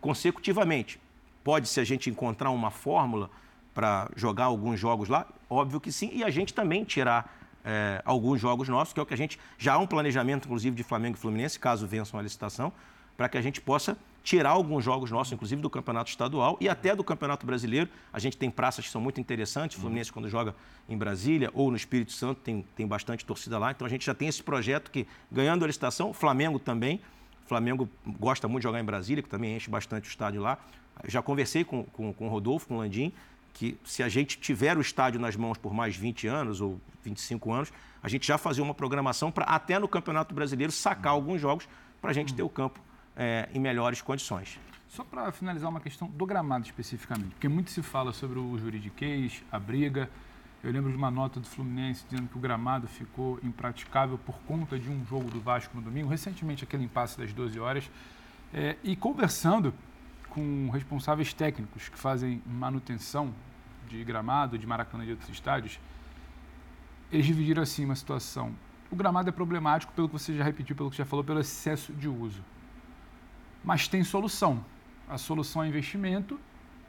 consecutivamente. Pode, se a gente encontrar uma fórmula para jogar alguns jogos lá, óbvio que sim, e a gente também tirar é, alguns jogos nossos, que é o que a gente. Já há um planejamento, inclusive, de Flamengo e Fluminense, caso vençam a licitação, para que a gente possa tirar alguns jogos nossos, inclusive do Campeonato Estadual e até do Campeonato Brasileiro. A gente tem praças que são muito interessantes. O Fluminense, quando joga em Brasília ou no Espírito Santo, tem, tem bastante torcida lá. Então a gente já tem esse projeto que, ganhando a licitação, Flamengo também. O Flamengo gosta muito de jogar em Brasília, que também enche bastante o estádio lá. Eu já conversei com, com, com o Rodolfo, com o Landim, que se a gente tiver o estádio nas mãos por mais 20 anos ou 25 anos, a gente já fazia uma programação para até no Campeonato Brasileiro sacar alguns jogos para a gente ter o campo é, em melhores condições. Só para finalizar uma questão do gramado especificamente, porque muito se fala sobre o juridiquês, a briga. Eu lembro de uma nota do Fluminense dizendo que o gramado ficou impraticável por conta de um jogo do Vasco no domingo, recentemente aquele impasse das 12 horas. É, e conversando com responsáveis técnicos que fazem manutenção de gramado, de Maracanã e de outros estádios, eles dividiram assim uma situação. O gramado é problemático, pelo que você já repetiu, pelo que já falou, pelo excesso de uso. Mas tem solução. A solução é investimento,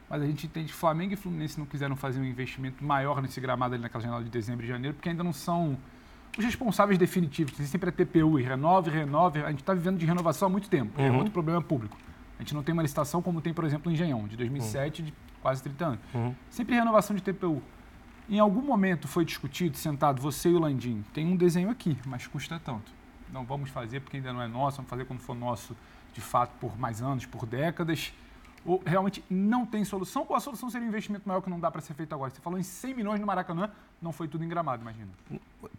mas a gente entende que Flamengo e Fluminense não quiseram fazer um investimento maior nesse gramado ali naquela janela de dezembro e janeiro, porque ainda não são os responsáveis definitivos. Tem sempre a TPU e renove, renove. A gente está vivendo de renovação há muito tempo. É uhum. É outro problema público. A gente não tem uma licitação como tem, por exemplo, o Engenhão, de 2007, uhum. de quase 30 anos. Uhum. Sempre renovação de TPU. Em algum momento foi discutido, sentado, você e o Landim, tem um desenho aqui, mas custa tanto. Não vamos fazer porque ainda não é nosso, vamos fazer quando for nosso, de fato, por mais anos, por décadas ou realmente não tem solução, ou a solução seria um investimento maior que não dá para ser feito agora? Você falou em 100 milhões no Maracanã, não foi tudo em gramado, imagina.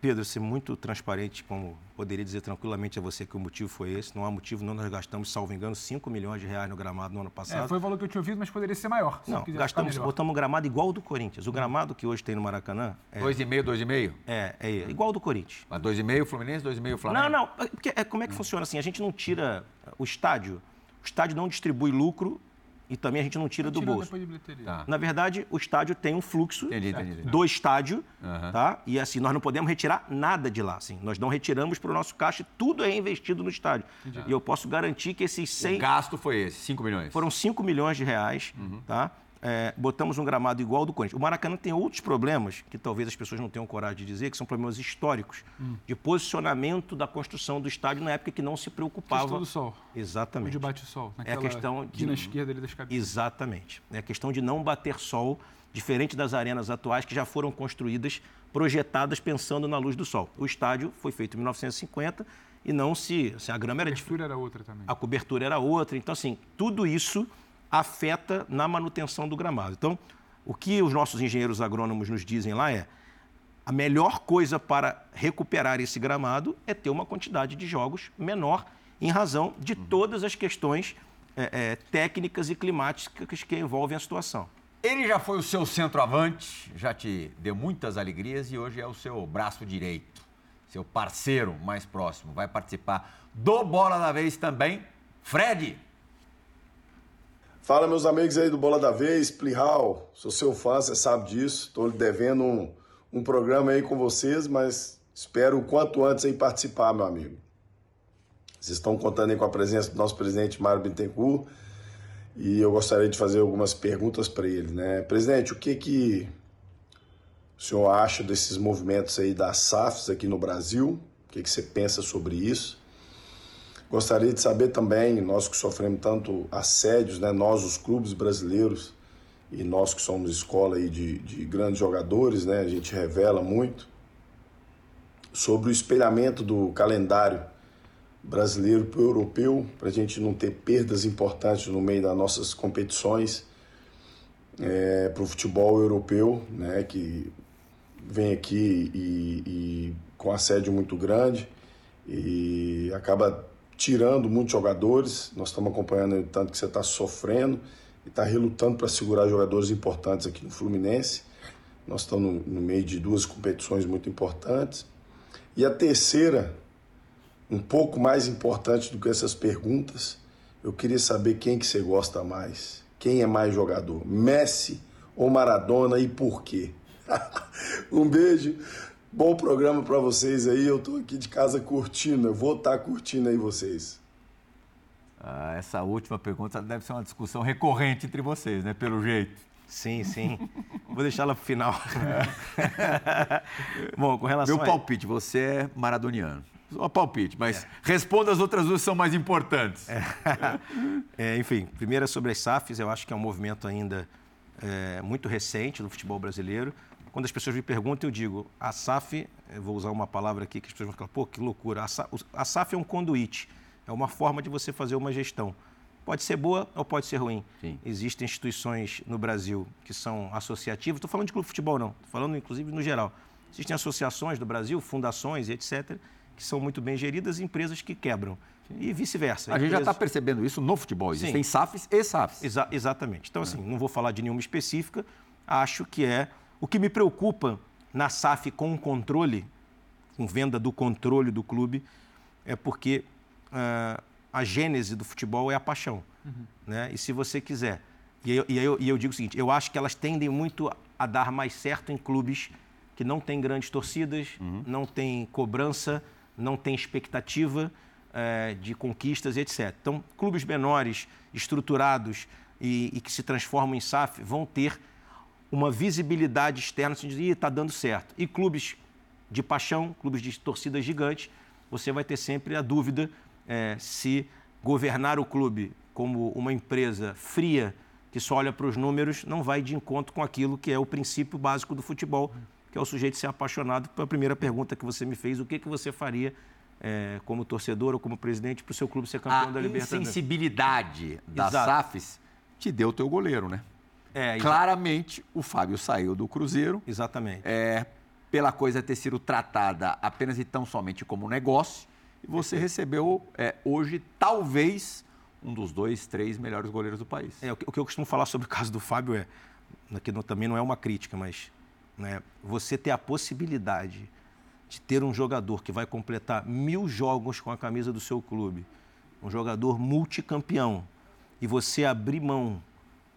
Pedro, ser muito transparente, como poderia dizer tranquilamente a você que o motivo foi esse, não há motivo, não nós gastamos, salvo engano, 5 milhões de reais no gramado no ano passado. É, foi o valor que eu tinha ouvido, mas poderia ser maior. não, gastamos, botamos um gramado igual ao do Corinthians. O gramado que hoje tem no Maracanã... É, 2,5, 2,5? É, é, igual ao do Corinthians. Mas 2,5 Fluminense, 2,5 Flamengo? Não, não, é porque, é, como é que funciona assim? A gente não tira o estádio, o estádio não distribui lucro e também a gente não tira não do tira bolso. De tá. Na verdade, o estádio tem um fluxo entendi, entendi. do estádio, uhum. tá? E assim, nós não podemos retirar nada de lá. Assim. Nós não retiramos para o nosso caixa, tudo é investido no estádio. Entendi. E eu posso garantir que esses 100... O gasto foi esse, 5 milhões? Foram 5 milhões de reais, uhum. tá? É, botamos um gramado igual ao do Corinthians. O Maracanã tem outros problemas, que talvez as pessoas não tenham coragem de dizer, que são problemas históricos, hum. de posicionamento da construção do estádio na época que não se preocupava. Questão do sol. Exatamente. Onde bate o sol. É a questão de. Na esquerda ali das cabines. Exatamente. É a questão de não bater sol, diferente das arenas atuais que já foram construídas, projetadas pensando na luz do sol. O estádio foi feito em 1950 e não se. Assim, a grama era. A cobertura era outra também. A cobertura era outra. Então, assim, tudo isso afeta na manutenção do gramado. Então, o que os nossos engenheiros agrônomos nos dizem lá é a melhor coisa para recuperar esse gramado é ter uma quantidade de jogos menor em razão de uhum. todas as questões é, é, técnicas e climáticas que envolvem a situação. Ele já foi o seu centroavante, já te deu muitas alegrias e hoje é o seu braço direito, seu parceiro mais próximo. Vai participar do Bola da Vez também, Fred. Fala, meus amigos aí do Bola da Vez, Plihal, sou seu fã, você sabe disso. Estou lhe devendo um, um programa aí com vocês, mas espero o quanto antes aí participar, meu amigo. Vocês estão contando aí com a presença do nosso presidente Mário Bittencourt e eu gostaria de fazer algumas perguntas para ele, né? Presidente, o que que o senhor acha desses movimentos aí das SAFs aqui no Brasil, o que, que você pensa sobre isso. Gostaria de saber também, nós que sofremos tanto assédios, né, nós os clubes brasileiros e nós que somos escola aí de, de grandes jogadores, né, a gente revela muito, sobre o espelhamento do calendário brasileiro para o europeu, para a gente não ter perdas importantes no meio das nossas competições é, para o futebol europeu, né, que vem aqui e, e com assédio muito grande e acaba tirando muitos jogadores. Nós estamos acompanhando o tanto que você está sofrendo e está relutando para segurar jogadores importantes aqui no Fluminense. Nós estamos no, no meio de duas competições muito importantes. E a terceira, um pouco mais importante do que essas perguntas, eu queria saber quem que você gosta mais. Quem é mais jogador? Messi ou Maradona e por quê? <laughs> um beijo. Bom programa para vocês aí. Eu tô aqui de casa curtindo. Eu vou estar tá curtindo aí vocês. Ah, essa última pergunta deve ser uma discussão recorrente entre vocês, né? Pelo jeito. Sim, sim. Vou deixar ela para o final. É. <laughs> Bom, com relação Meu palpite, a... você é maradoniano. Só palpite, mas é. responda as outras duas são mais importantes. É. <laughs> É, enfim, primeiro sobre as SAFs, eu acho que é um movimento ainda é, muito recente no futebol brasileiro. Quando as pessoas me perguntam, eu digo, a SAF, eu vou usar uma palavra aqui que as pessoas vão falar, pô, que loucura. A SAF, é um conduíte, é uma forma de você fazer uma gestão. Pode ser boa ou pode ser ruim. Sim. Existem instituições no Brasil que são associativas, estou falando de clube de futebol não, estou falando inclusive no geral. Existem associações do Brasil, fundações e etc., que são muito bem geridas e empresas que quebram. E vice-versa. A empresas... gente já está percebendo isso no futebol. Existem Sim. SAFs e SAFs. Exa exatamente. Então, assim, é. não vou falar de nenhuma específica. Acho que é o que me preocupa na SAF com o controle, com venda do controle do clube, é porque uh, a gênese do futebol é a paixão. Uhum. Né? E se você quiser. E eu, e, eu, e eu digo o seguinte: eu acho que elas tendem muito a dar mais certo em clubes que não têm grandes torcidas, uhum. não têm cobrança, não têm expectativa é, de conquistas e etc. Então, clubes menores, estruturados e, e que se transformam em SAF vão ter uma visibilidade externa, assim, dizer, está dando certo. E clubes de paixão, clubes de torcidas gigantes, você vai ter sempre a dúvida é, se governar o clube como uma empresa fria que só olha para os números não vai de encontro com aquilo que é o princípio básico do futebol, que é o sujeito ser apaixonado. Foi a primeira pergunta que você me fez, o que, que você faria é, como torcedor ou como presidente para o seu clube ser campeão a da Libertadores? A insensibilidade das Exato. SAFs te deu o teu goleiro, né? É, Claramente, o Fábio saiu do Cruzeiro. Exatamente. É, pela coisa ter sido tratada apenas e tão somente como negócio. E você recebeu é, hoje, talvez, um dos dois, três melhores goleiros do país. É, o, que, o que eu costumo falar sobre o caso do Fábio é, que não, também não é uma crítica, mas né, você ter a possibilidade de ter um jogador que vai completar mil jogos com a camisa do seu clube, um jogador multicampeão, e você abrir mão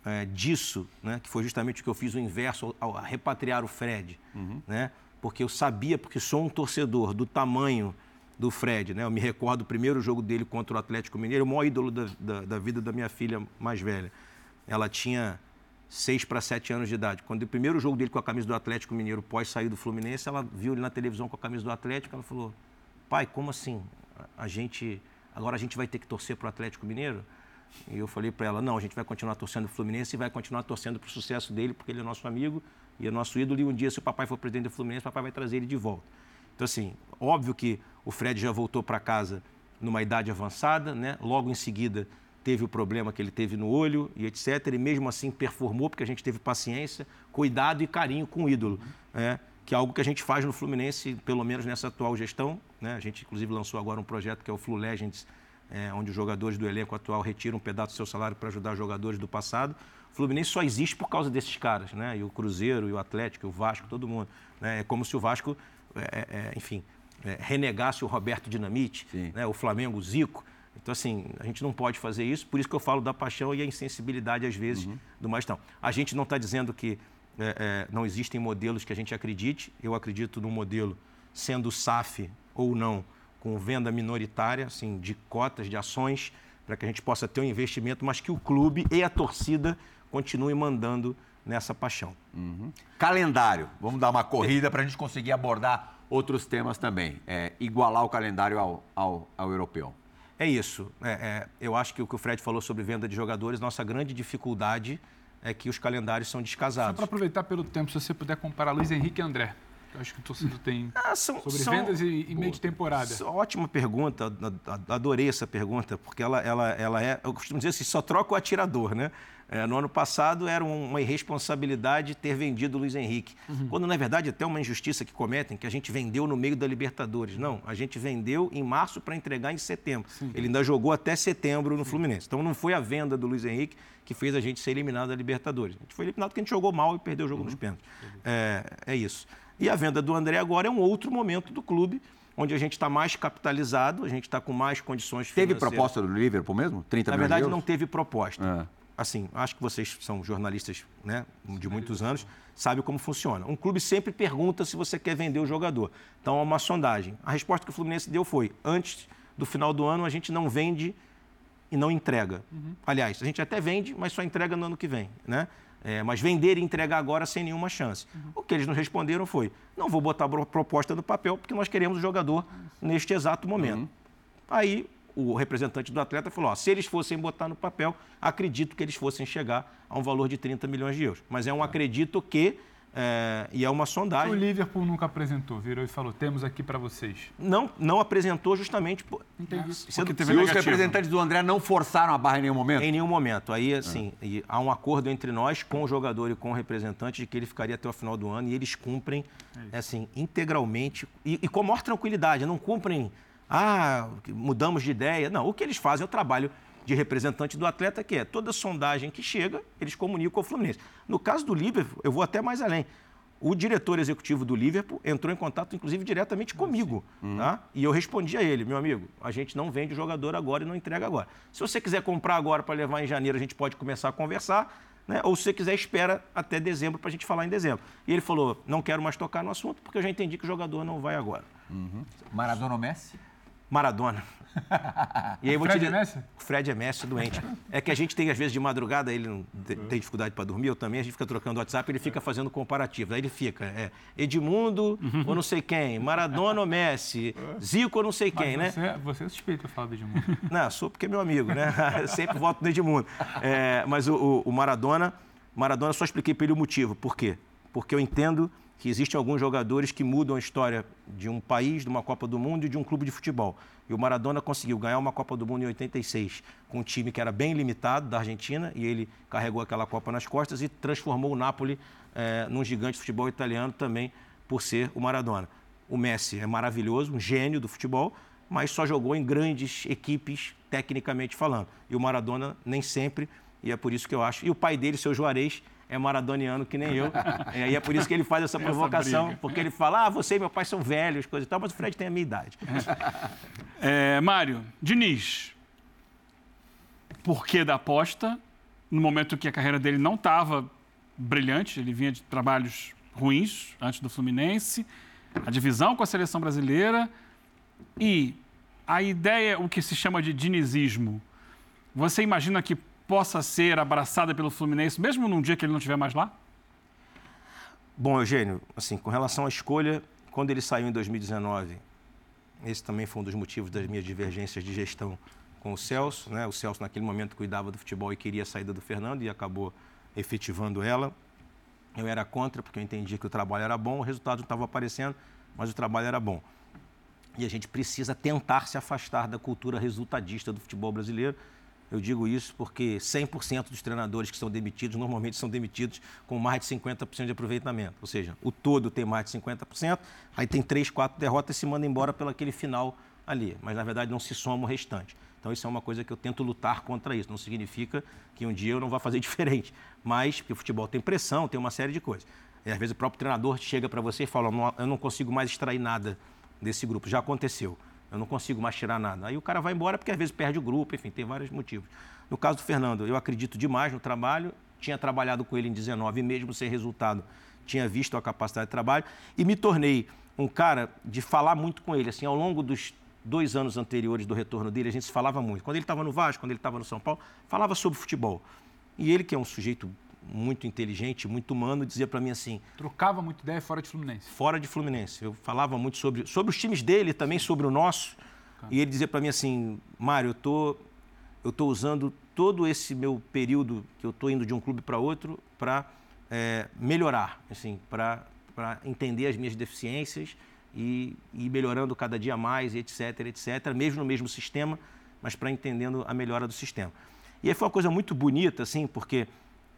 é, disso, né, que foi justamente o que eu fiz o inverso ao, ao repatriar o Fred, uhum. né, porque eu sabia, porque sou um torcedor do tamanho do Fred, né, eu me recordo do primeiro jogo dele contra o Atlético Mineiro, o maior ídolo da, da, da vida da minha filha mais velha. Ela tinha seis para sete anos de idade. Quando o primeiro jogo dele com a camisa do Atlético Mineiro, pós sair do Fluminense, ela viu ele na televisão com a camisa do Atlético, ela falou: "Pai, como assim? A gente agora a gente vai ter que torcer para o Atlético Mineiro?" E eu falei para ela: "Não, a gente vai continuar torcendo o Fluminense e vai continuar torcendo para o sucesso dele, porque ele é nosso amigo e é nosso ídolo e um dia se o papai for presidente do Fluminense, o papai vai trazer ele de volta." Então assim, óbvio que o Fred já voltou para casa numa idade avançada, né? Logo em seguida teve o problema que ele teve no olho e etc. E mesmo assim performou, porque a gente teve paciência, cuidado e carinho com o ídolo. Né? Que é algo que a gente faz no Fluminense, pelo menos nessa atual gestão. Né? A gente, inclusive, lançou agora um projeto que é o Flu Legends, é, onde os jogadores do elenco atual retiram um pedaço do seu salário para ajudar jogadores do passado. O Fluminense só existe por causa desses caras, né? E o Cruzeiro, e o Atlético, e o Vasco, todo mundo. Né? É como se o Vasco, é, é, é enfim, é, renegasse o Roberto Dinamite, né? o Flamengo, o Zico. Então, assim, a gente não pode fazer isso, por isso que eu falo da paixão e a insensibilidade, às vezes, uhum. do mais não. A gente não está dizendo que é, é, não existem modelos que a gente acredite. Eu acredito no modelo sendo SAF ou não, com venda minoritária, assim, de cotas, de ações, para que a gente possa ter um investimento, mas que o clube e a torcida continuem mandando nessa paixão. Uhum. Calendário. Vamos dar uma corrida para a gente conseguir abordar outros temas também. É, igualar o calendário ao, ao, ao europeu. É isso. É, é, eu acho que o que o Fred falou sobre venda de jogadores, nossa grande dificuldade é que os calendários são descasados. Só para aproveitar pelo tempo, se você puder comparar Luiz Henrique e André. Acho que o torcedor tem ah, são, sobre são, vendas e, e, meio de temporada. Ótima pergunta, adorei essa pergunta, porque ela, ela, ela é, eu costumo dizer assim, só troca o atirador, né? É, no ano passado era uma irresponsabilidade ter vendido o Luiz Henrique. Uhum. Quando, na verdade, até uma injustiça que cometem, que a gente vendeu no meio da Libertadores. Não, a gente vendeu em março para entregar em setembro. Sim. Ele ainda jogou até setembro no Sim. Fluminense. Então não foi a venda do Luiz Henrique que fez a gente ser eliminado da Libertadores. A gente foi eliminado porque a gente jogou mal e perdeu o jogo uhum. nos pênaltis. É, é isso. E a venda do André agora é um outro momento do clube onde a gente está mais capitalizado, a gente está com mais condições financeiras. Teve proposta do Liverpool mesmo? 30 Na verdade, não teve proposta. É assim, acho que vocês são jornalistas né, de muitos anos, sabem como funciona. Um clube sempre pergunta se você quer vender o jogador. Então, é uma sondagem. A resposta que o Fluminense deu foi: antes do final do ano, a gente não vende e não entrega. Uhum. Aliás, a gente até vende, mas só entrega no ano que vem. Né? É, mas vender e entregar agora sem nenhuma chance. Uhum. O que eles nos responderam foi: não vou botar proposta no papel porque nós queremos o jogador neste exato momento. Uhum. Aí o representante do atleta falou: ó, se eles fossem botar no papel, acredito que eles fossem chegar a um valor de 30 milhões de euros. Mas é um acredito que. É, e é uma sondagem. O Liverpool nunca apresentou, virou e falou: temos aqui para vocês. Não, não apresentou justamente por. Entendi. Sendo, teve e os representantes do André não forçaram a barra em nenhum momento? Em nenhum momento. Aí, assim, é. há um acordo entre nós, com o jogador e com o representante, de que ele ficaria até o final do ano e eles cumprem, é assim, integralmente e, e com a maior tranquilidade. Não cumprem ah, mudamos de ideia. Não, o que eles fazem é o trabalho de representante do atleta, que é toda sondagem que chega, eles comunicam ao Fluminense. No caso do Liverpool, eu vou até mais além. O diretor executivo do Liverpool entrou em contato, inclusive, diretamente comigo. Uhum. Tá? E eu respondi a ele, meu amigo, a gente não vende o jogador agora e não entrega agora. Se você quiser comprar agora para levar em janeiro, a gente pode começar a conversar. Né? Ou se você quiser, espera até dezembro para a gente falar em dezembro. E ele falou, não quero mais tocar no assunto, porque eu já entendi que o jogador não vai agora. Uhum. Maradona ou Messi? Maradona. E aí, o Fred te... é Messi? O Fred é Messi, doente. É que a gente tem, às vezes, de madrugada, ele não tem dificuldade para dormir, eu também, a gente fica trocando WhatsApp, ele fica fazendo comparativos. Aí ele fica, é, Edmundo ou não sei quem, Maradona ou Messi, Zico ou não sei quem, Mas né? Você é suspeito de falar do Edmundo. <laughs> Não, sou porque é meu amigo, né? Eu <laughs> sempre voto no Edmundo. É, mas o, o, o Maradona, Maradona, só expliquei para ele o motivo. Por quê? Porque eu entendo que existem alguns jogadores que mudam a história de um país, de uma Copa do Mundo e de um clube de futebol. E o Maradona conseguiu ganhar uma Copa do Mundo em 86 com um time que era bem limitado da Argentina e ele carregou aquela Copa nas costas e transformou o Napoli é, num gigante de futebol italiano também por ser o Maradona. O Messi é maravilhoso, um gênio do futebol, mas só jogou em grandes equipes, tecnicamente falando. E o Maradona nem sempre, e é por isso que eu acho. E o pai dele, seu Juarez, é maradoniano que nem eu. É, <laughs> e é por isso que ele faz essa provocação, essa porque ele fala, ah, você e meu pai são velhos, coisa e tal, mas o Fred tem a minha idade. <laughs> É, Mário, Diniz, por que da aposta? No momento que a carreira dele não estava brilhante, ele vinha de trabalhos ruins antes do Fluminense, a divisão com a seleção brasileira e a ideia, o que se chama de dinizismo. Você imagina que possa ser abraçada pelo Fluminense, mesmo num dia que ele não estiver mais lá? Bom, Eugênio, assim, com relação à escolha, quando ele saiu em 2019, esse também foi um dos motivos das minhas divergências de gestão com o Celso. Né? O Celso, naquele momento, cuidava do futebol e queria a saída do Fernando e acabou efetivando ela. Eu era contra, porque eu entendia que o trabalho era bom, o resultado não estava aparecendo, mas o trabalho era bom. E a gente precisa tentar se afastar da cultura resultadista do futebol brasileiro eu digo isso porque 100% dos treinadores que são demitidos normalmente são demitidos com mais de 50% de aproveitamento. Ou seja, o todo tem mais de 50%, aí tem 3, 4 derrotas e se manda embora pelo aquele final ali. Mas na verdade não se soma o restante. Então isso é uma coisa que eu tento lutar contra isso. Não significa que um dia eu não vá fazer <laughs> diferente. Mas, porque o futebol tem pressão, tem uma série de coisas. E às vezes o próprio treinador chega para você e fala: eu não consigo mais extrair nada desse grupo. Já aconteceu eu não consigo mais tirar nada. Aí o cara vai embora porque às vezes perde o grupo, enfim, tem vários motivos. No caso do Fernando, eu acredito demais no trabalho, tinha trabalhado com ele em 19 e mesmo sem resultado, tinha visto a capacidade de trabalho e me tornei um cara de falar muito com ele. Assim, ao longo dos dois anos anteriores do retorno dele, a gente se falava muito. Quando ele estava no Vasco, quando ele estava no São Paulo, falava sobre futebol. E ele, que é um sujeito muito inteligente, muito humano, dizia para mim assim... Trocava muita ideia fora de Fluminense? Fora de Fluminense. Eu falava muito sobre, sobre os times dele, também sobre o nosso. E ele dizia para mim assim, Mário, eu tô, eu tô usando todo esse meu período que eu tô indo de um clube para outro para é, melhorar, assim, para entender as minhas deficiências e ir melhorando cada dia mais, etc, etc, mesmo no mesmo sistema, mas para entendendo a melhora do sistema. E aí foi uma coisa muito bonita, assim, porque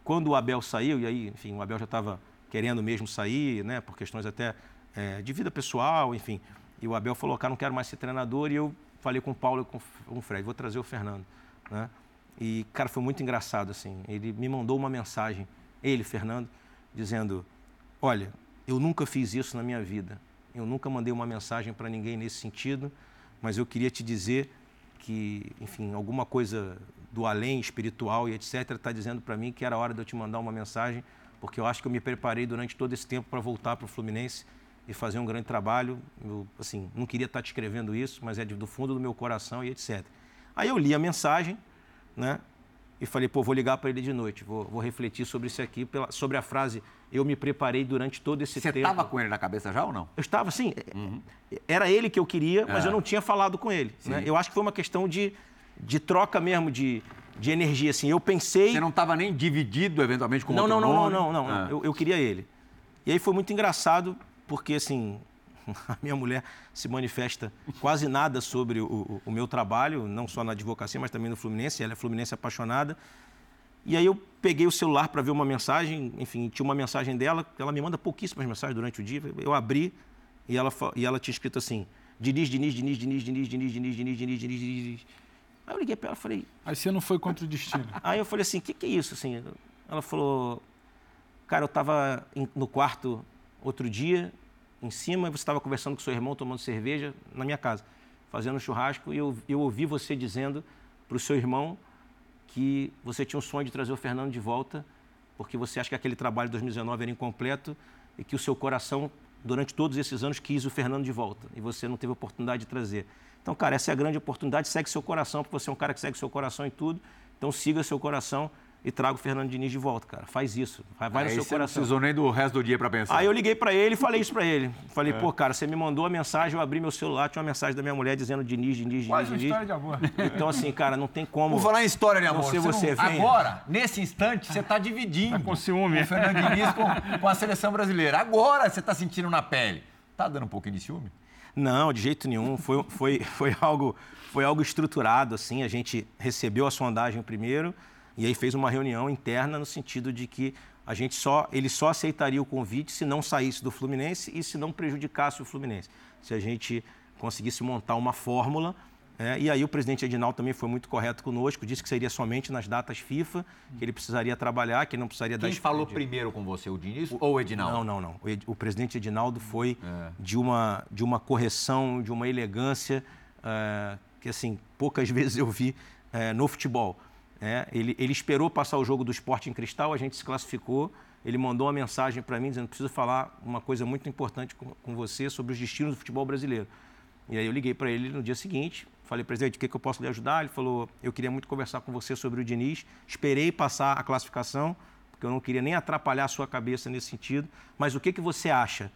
quando o Abel saiu, e aí, enfim, o Abel já estava querendo mesmo sair, né, por questões até é, de vida pessoal, enfim, e o Abel falou, cara, não quero mais ser treinador, e eu falei com o Paulo e com, com o Fred, vou trazer o Fernando, né? E, cara, foi muito engraçado, assim, ele me mandou uma mensagem, ele, Fernando, dizendo, olha, eu nunca fiz isso na minha vida, eu nunca mandei uma mensagem para ninguém nesse sentido, mas eu queria te dizer que, enfim, alguma coisa do além espiritual e etc está dizendo para mim que era hora de eu te mandar uma mensagem, porque eu acho que eu me preparei durante todo esse tempo para voltar para o Fluminense e fazer um grande trabalho. Eu, assim, não queria estar tá te escrevendo isso, mas é do fundo do meu coração e etc. Aí eu li a mensagem, né? E falei, pô, vou ligar para ele de noite, vou, vou refletir sobre isso aqui, pela, sobre a frase eu me preparei durante todo esse Você tempo. Você estava com ele na cabeça já ou não? Eu estava, sim. Uhum. Era ele que eu queria, mas é. eu não tinha falado com ele. Né? Eu acho que foi uma questão de, de troca mesmo, de, de energia. Assim, eu pensei. Você não estava nem dividido eventualmente com não, outro não, não, não, não, não, não. É. Eu, eu queria ele. E aí foi muito engraçado, porque assim, a minha mulher se manifesta quase nada sobre o, o, o, meu trabalho, não só na advocacia, mas também no Fluminense. Ela é Fluminense apaixonada. E aí eu peguei o celular para ver uma mensagem, enfim, tinha uma mensagem dela, ela me manda pouquíssimas mensagens durante o dia. Eu abri e ela, e ela tinha escrito assim: Diniz, Diniz, Diniz, Diniz, Diniz, Diniz, Diniz, Diniz, Diniz, Diniz, Diniz. Aí eu liguei para ela e falei. Aí você não foi contra o destino. <laughs> Aí eu falei assim: o que, que é isso? Assim, ela falou: Cara, eu estava no quarto outro dia, em cima, e você estava conversando com seu irmão, tomando cerveja na minha casa, fazendo um churrasco, e eu, eu ouvi você dizendo para o seu irmão que você tinha um sonho de trazer o Fernando de volta, porque você acha que aquele trabalho de 2019 era incompleto e que o seu coração, durante todos esses anos, quis o Fernando de volta e você não teve oportunidade de trazer. Então, cara, essa é a grande oportunidade. Segue seu coração, porque você é um cara que segue seu coração em tudo. Então, siga seu coração e traga o Fernando Diniz de volta, cara. Faz isso. Vai, vai no seu coração. Não precisou nem do resto do dia para pensar. Aí eu liguei para ele e falei isso para ele. Falei, é. pô, cara, você me mandou a mensagem, eu abri meu celular, tinha uma mensagem da minha mulher dizendo Diniz, Diniz, Diniz, Quase Diniz. história de amor. Então, assim, cara, não tem como. Vou falar em história de amor. Você, você, não... Agora, nesse instante, você está dividindo. Tá com ciúme. O Fernando Diniz com, com a seleção brasileira. Agora você está sentindo na pele. Tá dando um pouquinho de ciúme? Não, de jeito nenhum. Foi, foi, foi, algo, foi algo estruturado, assim. A gente recebeu a sondagem primeiro e aí fez uma reunião interna no sentido de que a gente só, ele só aceitaria o convite se não saísse do Fluminense e se não prejudicasse o Fluminense. Se a gente conseguisse montar uma fórmula. É, e aí o presidente Edinaldo também foi muito correto conosco, disse que seria somente nas datas FIFA, que ele precisaria trabalhar, que ele não precisaria Quem dar... Quem falou primeiro com você, o Diniz ou o Edinaldo? Não, não, não. O, Ed, o presidente Edinaldo foi é. de, uma, de uma correção, de uma elegância é, que, assim, poucas <laughs> vezes eu vi é, no futebol. É, ele, ele, esperou passar o jogo do esporte em cristal, a gente se classificou. Ele mandou uma mensagem para mim dizendo: preciso falar uma coisa muito importante com, com, você sobre os destinos do futebol brasileiro. E aí eu liguei para ele no dia seguinte, falei: presidente, o que, que eu posso lhe ajudar? Ele falou: eu queria muito conversar com você sobre o Diniz. Esperei passar a classificação, porque eu não queria nem atrapalhar a sua cabeça nesse sentido. Mas o que, que você acha?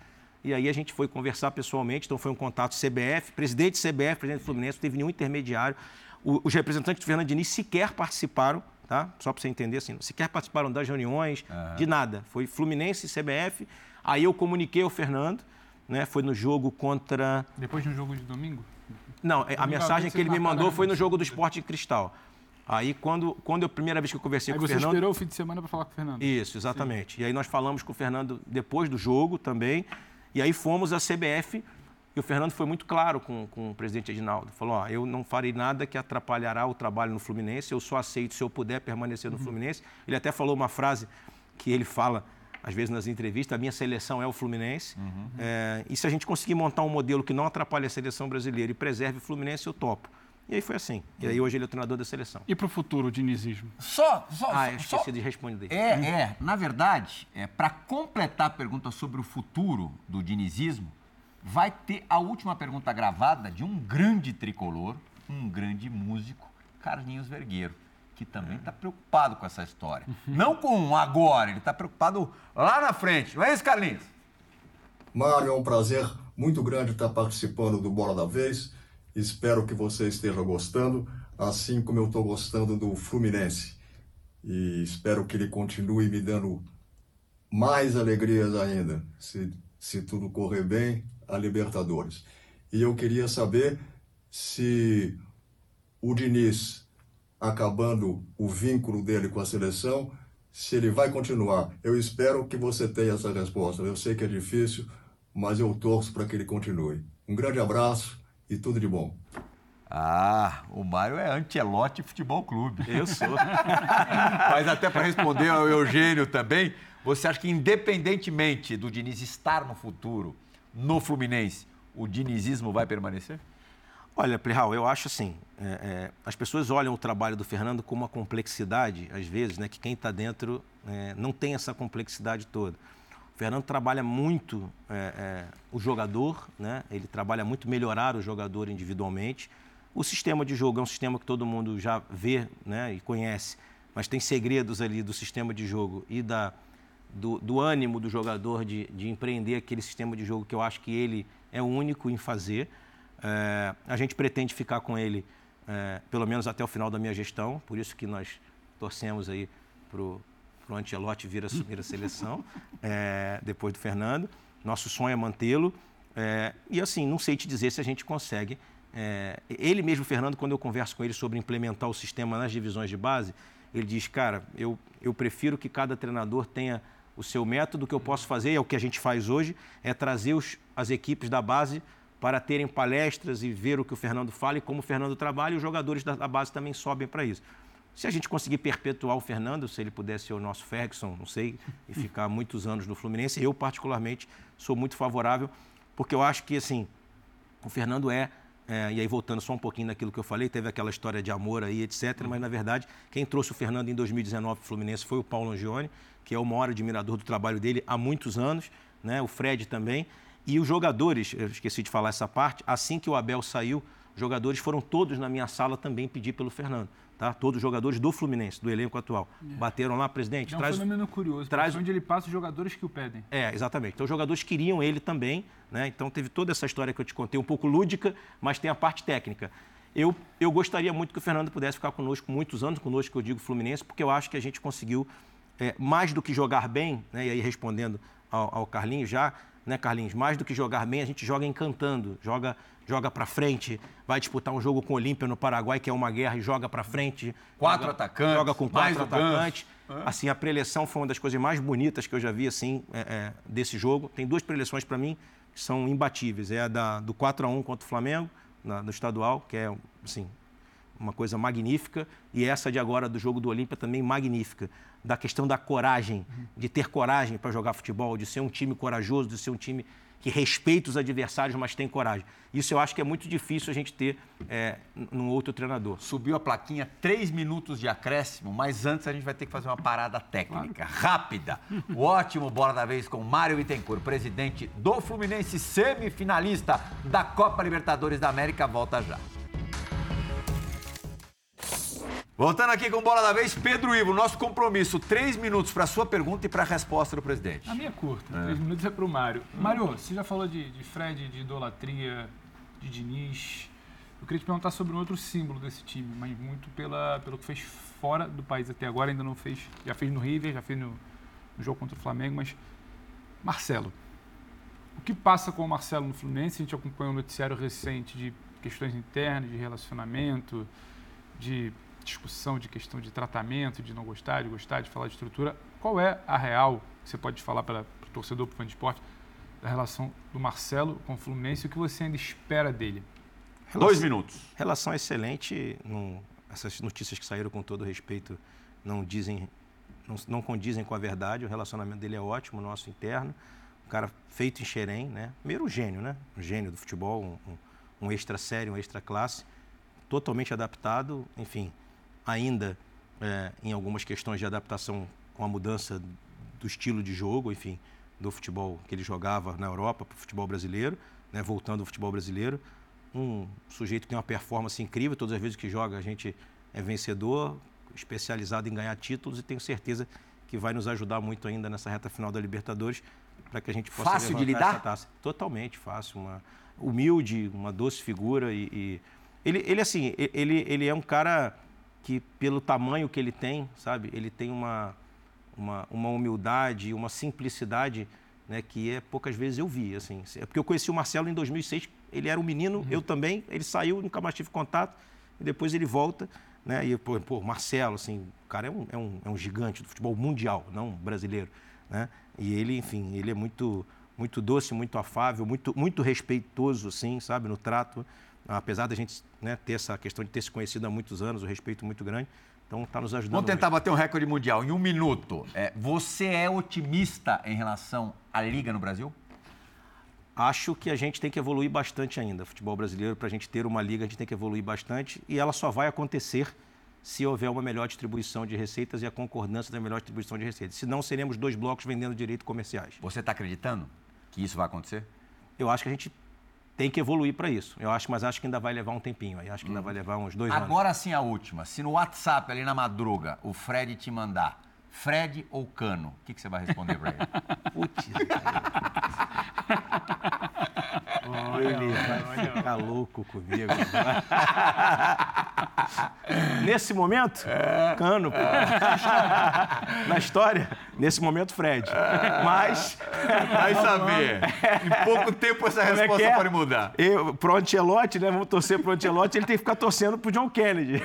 E aí a gente foi conversar pessoalmente, então foi um contato CBF, presidente CBF, presidente do Fluminense, não teve nenhum intermediário os representantes do Fernando Diniz sequer participaram, tá? Só para você entender assim, sequer participaram das reuniões, uhum. de nada. Foi Fluminense e CBF. Aí eu comuniquei ao Fernando, né? Foi no jogo contra. Depois de um jogo de domingo? Não, a mensagem que ele me mandou foi no jogo do Esporte Cristal. Aí, quando, quando a primeira vez que eu conversei Aí com o Fernando... você esperou o fim de semana para falar com o Fernando. Isso, exatamente. Sim. E aí nós falamos com o Fernando depois do jogo também. E aí fomos à CBF e o Fernando foi muito claro com, com o presidente Edinaldo. Falou: ó, eu não farei nada que atrapalhará o trabalho no Fluminense, eu só aceito se eu puder permanecer no uhum. Fluminense. Ele até falou uma frase que ele fala, às vezes nas entrevistas: a minha seleção é o Fluminense. Uhum. É, e se a gente conseguir montar um modelo que não atrapalhe a seleção brasileira e preserve o Fluminense, eu topo. E aí foi assim. E aí hoje ele é o treinador da seleção. E para o futuro, o dinizismo? Só, só, ah, eu esqueci só... de responder. É, é. Na verdade, é, para completar a pergunta sobre o futuro do dinizismo, vai ter a última pergunta gravada de um grande tricolor, um grande músico, Carlinhos Vergueiro, que também está preocupado com essa história. Não com agora, ele está preocupado lá na frente. Não é isso, Carlinhos? Mário, é um prazer muito grande estar participando do Bola da Vez. Espero que você esteja gostando, assim como eu estou gostando do Fluminense. E espero que ele continue me dando mais alegrias ainda, se, se tudo correr bem, a Libertadores. E eu queria saber se o Diniz, acabando o vínculo dele com a seleção, se ele vai continuar. Eu espero que você tenha essa resposta. Eu sei que é difícil, mas eu torço para que ele continue. Um grande abraço e tudo de bom. Ah, o Mário é Antelote Futebol Clube. Eu sou. <laughs> Mas até para responder ao Eugênio também, você acha que independentemente do Diniz estar no futuro no Fluminense, o dinizismo vai permanecer? Olha, Plihal, eu acho assim, é, é, as pessoas olham o trabalho do Fernando com uma complexidade, às vezes, né, que quem está dentro é, não tem essa complexidade toda. O Fernando trabalha muito é, é, o jogador, né, ele trabalha muito melhorar o jogador individualmente. O sistema de jogo é um sistema que todo mundo já vê né, e conhece, mas tem segredos ali do sistema de jogo e da, do, do ânimo do jogador de, de, empreender aquele sistema de jogo que eu acho que ele é o único em fazer. É, a gente pretende ficar com ele é, pelo menos até o final da minha gestão, por isso que nós torcemos aí para o Ancelotti vir assumir a seleção é, depois do Fernando. Nosso sonho é mantê-lo. É, e assim, não sei te dizer se a gente consegue. É, ele mesmo, Fernando, quando eu converso com ele sobre implementar o sistema nas divisões de base, ele diz, cara, eu, eu prefiro que cada treinador tenha o seu método, o que eu posso fazer, é o que a gente faz hoje, é trazer os, as equipes da base para terem palestras e ver o que o Fernando fala e como o Fernando trabalha, e os jogadores da, base também sobem para isso. Se a gente conseguir perpetuar o Fernando, se ele pudesse ser o nosso Ferguson, não sei, e ficar muitos anos no Fluminense, eu particularmente sou muito favorável, porque eu acho que assim, o Fernando é é, e aí, voltando só um pouquinho naquilo que eu falei, teve aquela história de amor aí, etc. Mas, na verdade, quem trouxe o Fernando em 2019 para o Fluminense foi o Paulo Angione, que é o maior admirador do trabalho dele há muitos anos, né? o Fred também. E os jogadores, eu esqueci de falar essa parte, assim que o Abel saiu, os jogadores foram todos na minha sala também pedir pelo Fernando. Tá? Todos os jogadores do Fluminense, do elenco atual. É. Bateram lá, presidente. É um traz, fenômeno curioso. Traz onde ele passa os jogadores que o pedem. É, exatamente. Então os jogadores queriam ele também, né? Então teve toda essa história que eu te contei, um pouco lúdica, mas tem a parte técnica. Eu, eu gostaria muito que o Fernando pudesse ficar conosco muitos anos, conosco que eu digo Fluminense, porque eu acho que a gente conseguiu, é, mais do que jogar bem, né? e aí respondendo ao, ao Carlinhos já, né, Carlinhos? Mais do que jogar bem, a gente joga encantando, joga joga para frente, vai disputar um jogo com o Olímpia no Paraguai, que é uma guerra, e joga para frente. Quatro joga, atacantes. Joga com quatro atacantes. Assim, a preleção foi uma das coisas mais bonitas que eu já vi assim, é, é, desse jogo. Tem duas preleções para mim que são imbatíveis. É a da, do 4 a 1 contra o Flamengo, na, no estadual, que é assim, uma coisa magnífica. E essa de agora do jogo do Olímpia também magnífica. Da questão da coragem, de ter coragem para jogar futebol, de ser um time corajoso, de ser um time que respeita os adversários, mas tem coragem. Isso eu acho que é muito difícil a gente ter é, num outro treinador. Subiu a plaquinha, três minutos de acréscimo, mas antes a gente vai ter que fazer uma parada técnica, rápida. O ótimo bola da vez com Mário Bittencourt, presidente do Fluminense, semifinalista da Copa Libertadores da América, volta já. Voltando aqui com bola da vez, Pedro Ivo, nosso compromisso, três minutos para sua pergunta e para a resposta do presidente. A minha é curta, é. três minutos é para o Mário. Mário, você já falou de, de Fred, de idolatria, de Diniz. Eu queria te perguntar sobre um outro símbolo desse time, mas muito pela, pelo que fez fora do país até agora, ainda não fez, já fez no River, já fez no, no jogo contra o Flamengo, mas Marcelo. O que passa com o Marcelo no Fluminense? A gente acompanhou um noticiário recente de questões internas, de relacionamento, de discussão de questão de tratamento, de não gostar, de gostar, de falar de estrutura. Qual é a real, que você pode falar para o torcedor, para o fã de esporte, da relação do Marcelo com o Fluminense e o que você ainda espera dele? Relação, Dois minutos. Relação excelente. Não, essas notícias que saíram com todo respeito não dizem, não, não condizem com a verdade. O relacionamento dele é ótimo, nosso interno. Um cara feito em Xerém, né? Primeiro um gênio, né? Um gênio do futebol, um, um, um extra sério, um extra classe. Totalmente adaptado, enfim ainda é, em algumas questões de adaptação com a mudança do estilo de jogo, enfim, do futebol que ele jogava na Europa para o futebol brasileiro, né, voltando ao futebol brasileiro. Um sujeito que tem uma performance incrível, todas as vezes que joga a gente é vencedor, especializado em ganhar títulos e tenho certeza que vai nos ajudar muito ainda nessa reta final da Libertadores para que a gente possa fácil de lidar? essa taça. Totalmente fácil, uma humilde, uma doce figura e, e... ele, ele assim, ele, ele é um cara que pelo tamanho que ele tem, sabe, ele tem uma uma, uma humildade, uma simplicidade né, que é, poucas vezes eu vi. Assim. É porque eu conheci o Marcelo em 2006, ele era um menino, uhum. eu também, ele saiu, nunca mais tive contato, e depois ele volta. Né, e, pô, pô, Marcelo, assim, o cara é um, é, um, é um gigante do futebol mundial, não brasileiro. Né? E ele, enfim, ele é muito, muito doce, muito afável, muito, muito respeitoso, assim, sabe, no trato. Apesar da gente né, ter essa questão de ter se conhecido há muitos anos, o respeito muito grande. Então está nos ajudando. Vamos tentar muito. bater um recorde mundial em um minuto. É, você é otimista em relação à liga no Brasil? Acho que a gente tem que evoluir bastante ainda. Futebol brasileiro, para a gente ter uma liga, a gente tem que evoluir bastante e ela só vai acontecer se houver uma melhor distribuição de receitas e a concordância da melhor distribuição de receitas. Senão, seremos dois blocos vendendo direitos comerciais. Você está acreditando que isso vai acontecer? Eu acho que a gente tem que evoluir para isso. Eu acho, mas acho que ainda vai levar um tempinho. Acho que ainda vai levar uns dois Agora anos. Agora sim a última. Se no WhatsApp ali na madruga o Fred te mandar Fred ou Cano, o que, que você vai responder para ele? <laughs> Putz. Ele vai ficar louco comigo. <laughs> Nesse momento, é. Cano, pô. <laughs> Na história, nesse momento, Fred. Mas. <laughs> Vai saber. Em pouco tempo essa Como é resposta é é? pode mudar. Eu, pro Ancelotti, né? Vamos torcer pro Ancelotti, ele tem que ficar torcendo pro John Kennedy.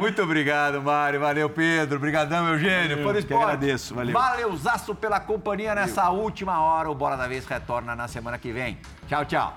Muito obrigado, Mário. Valeu, Pedro. Obrigadão, Eugênio. Eu, que agradeço. Valeu. Valeuzaço pela companhia nessa última hora. O Bora da Vez retorna na semana que vem. Tchau, tchau.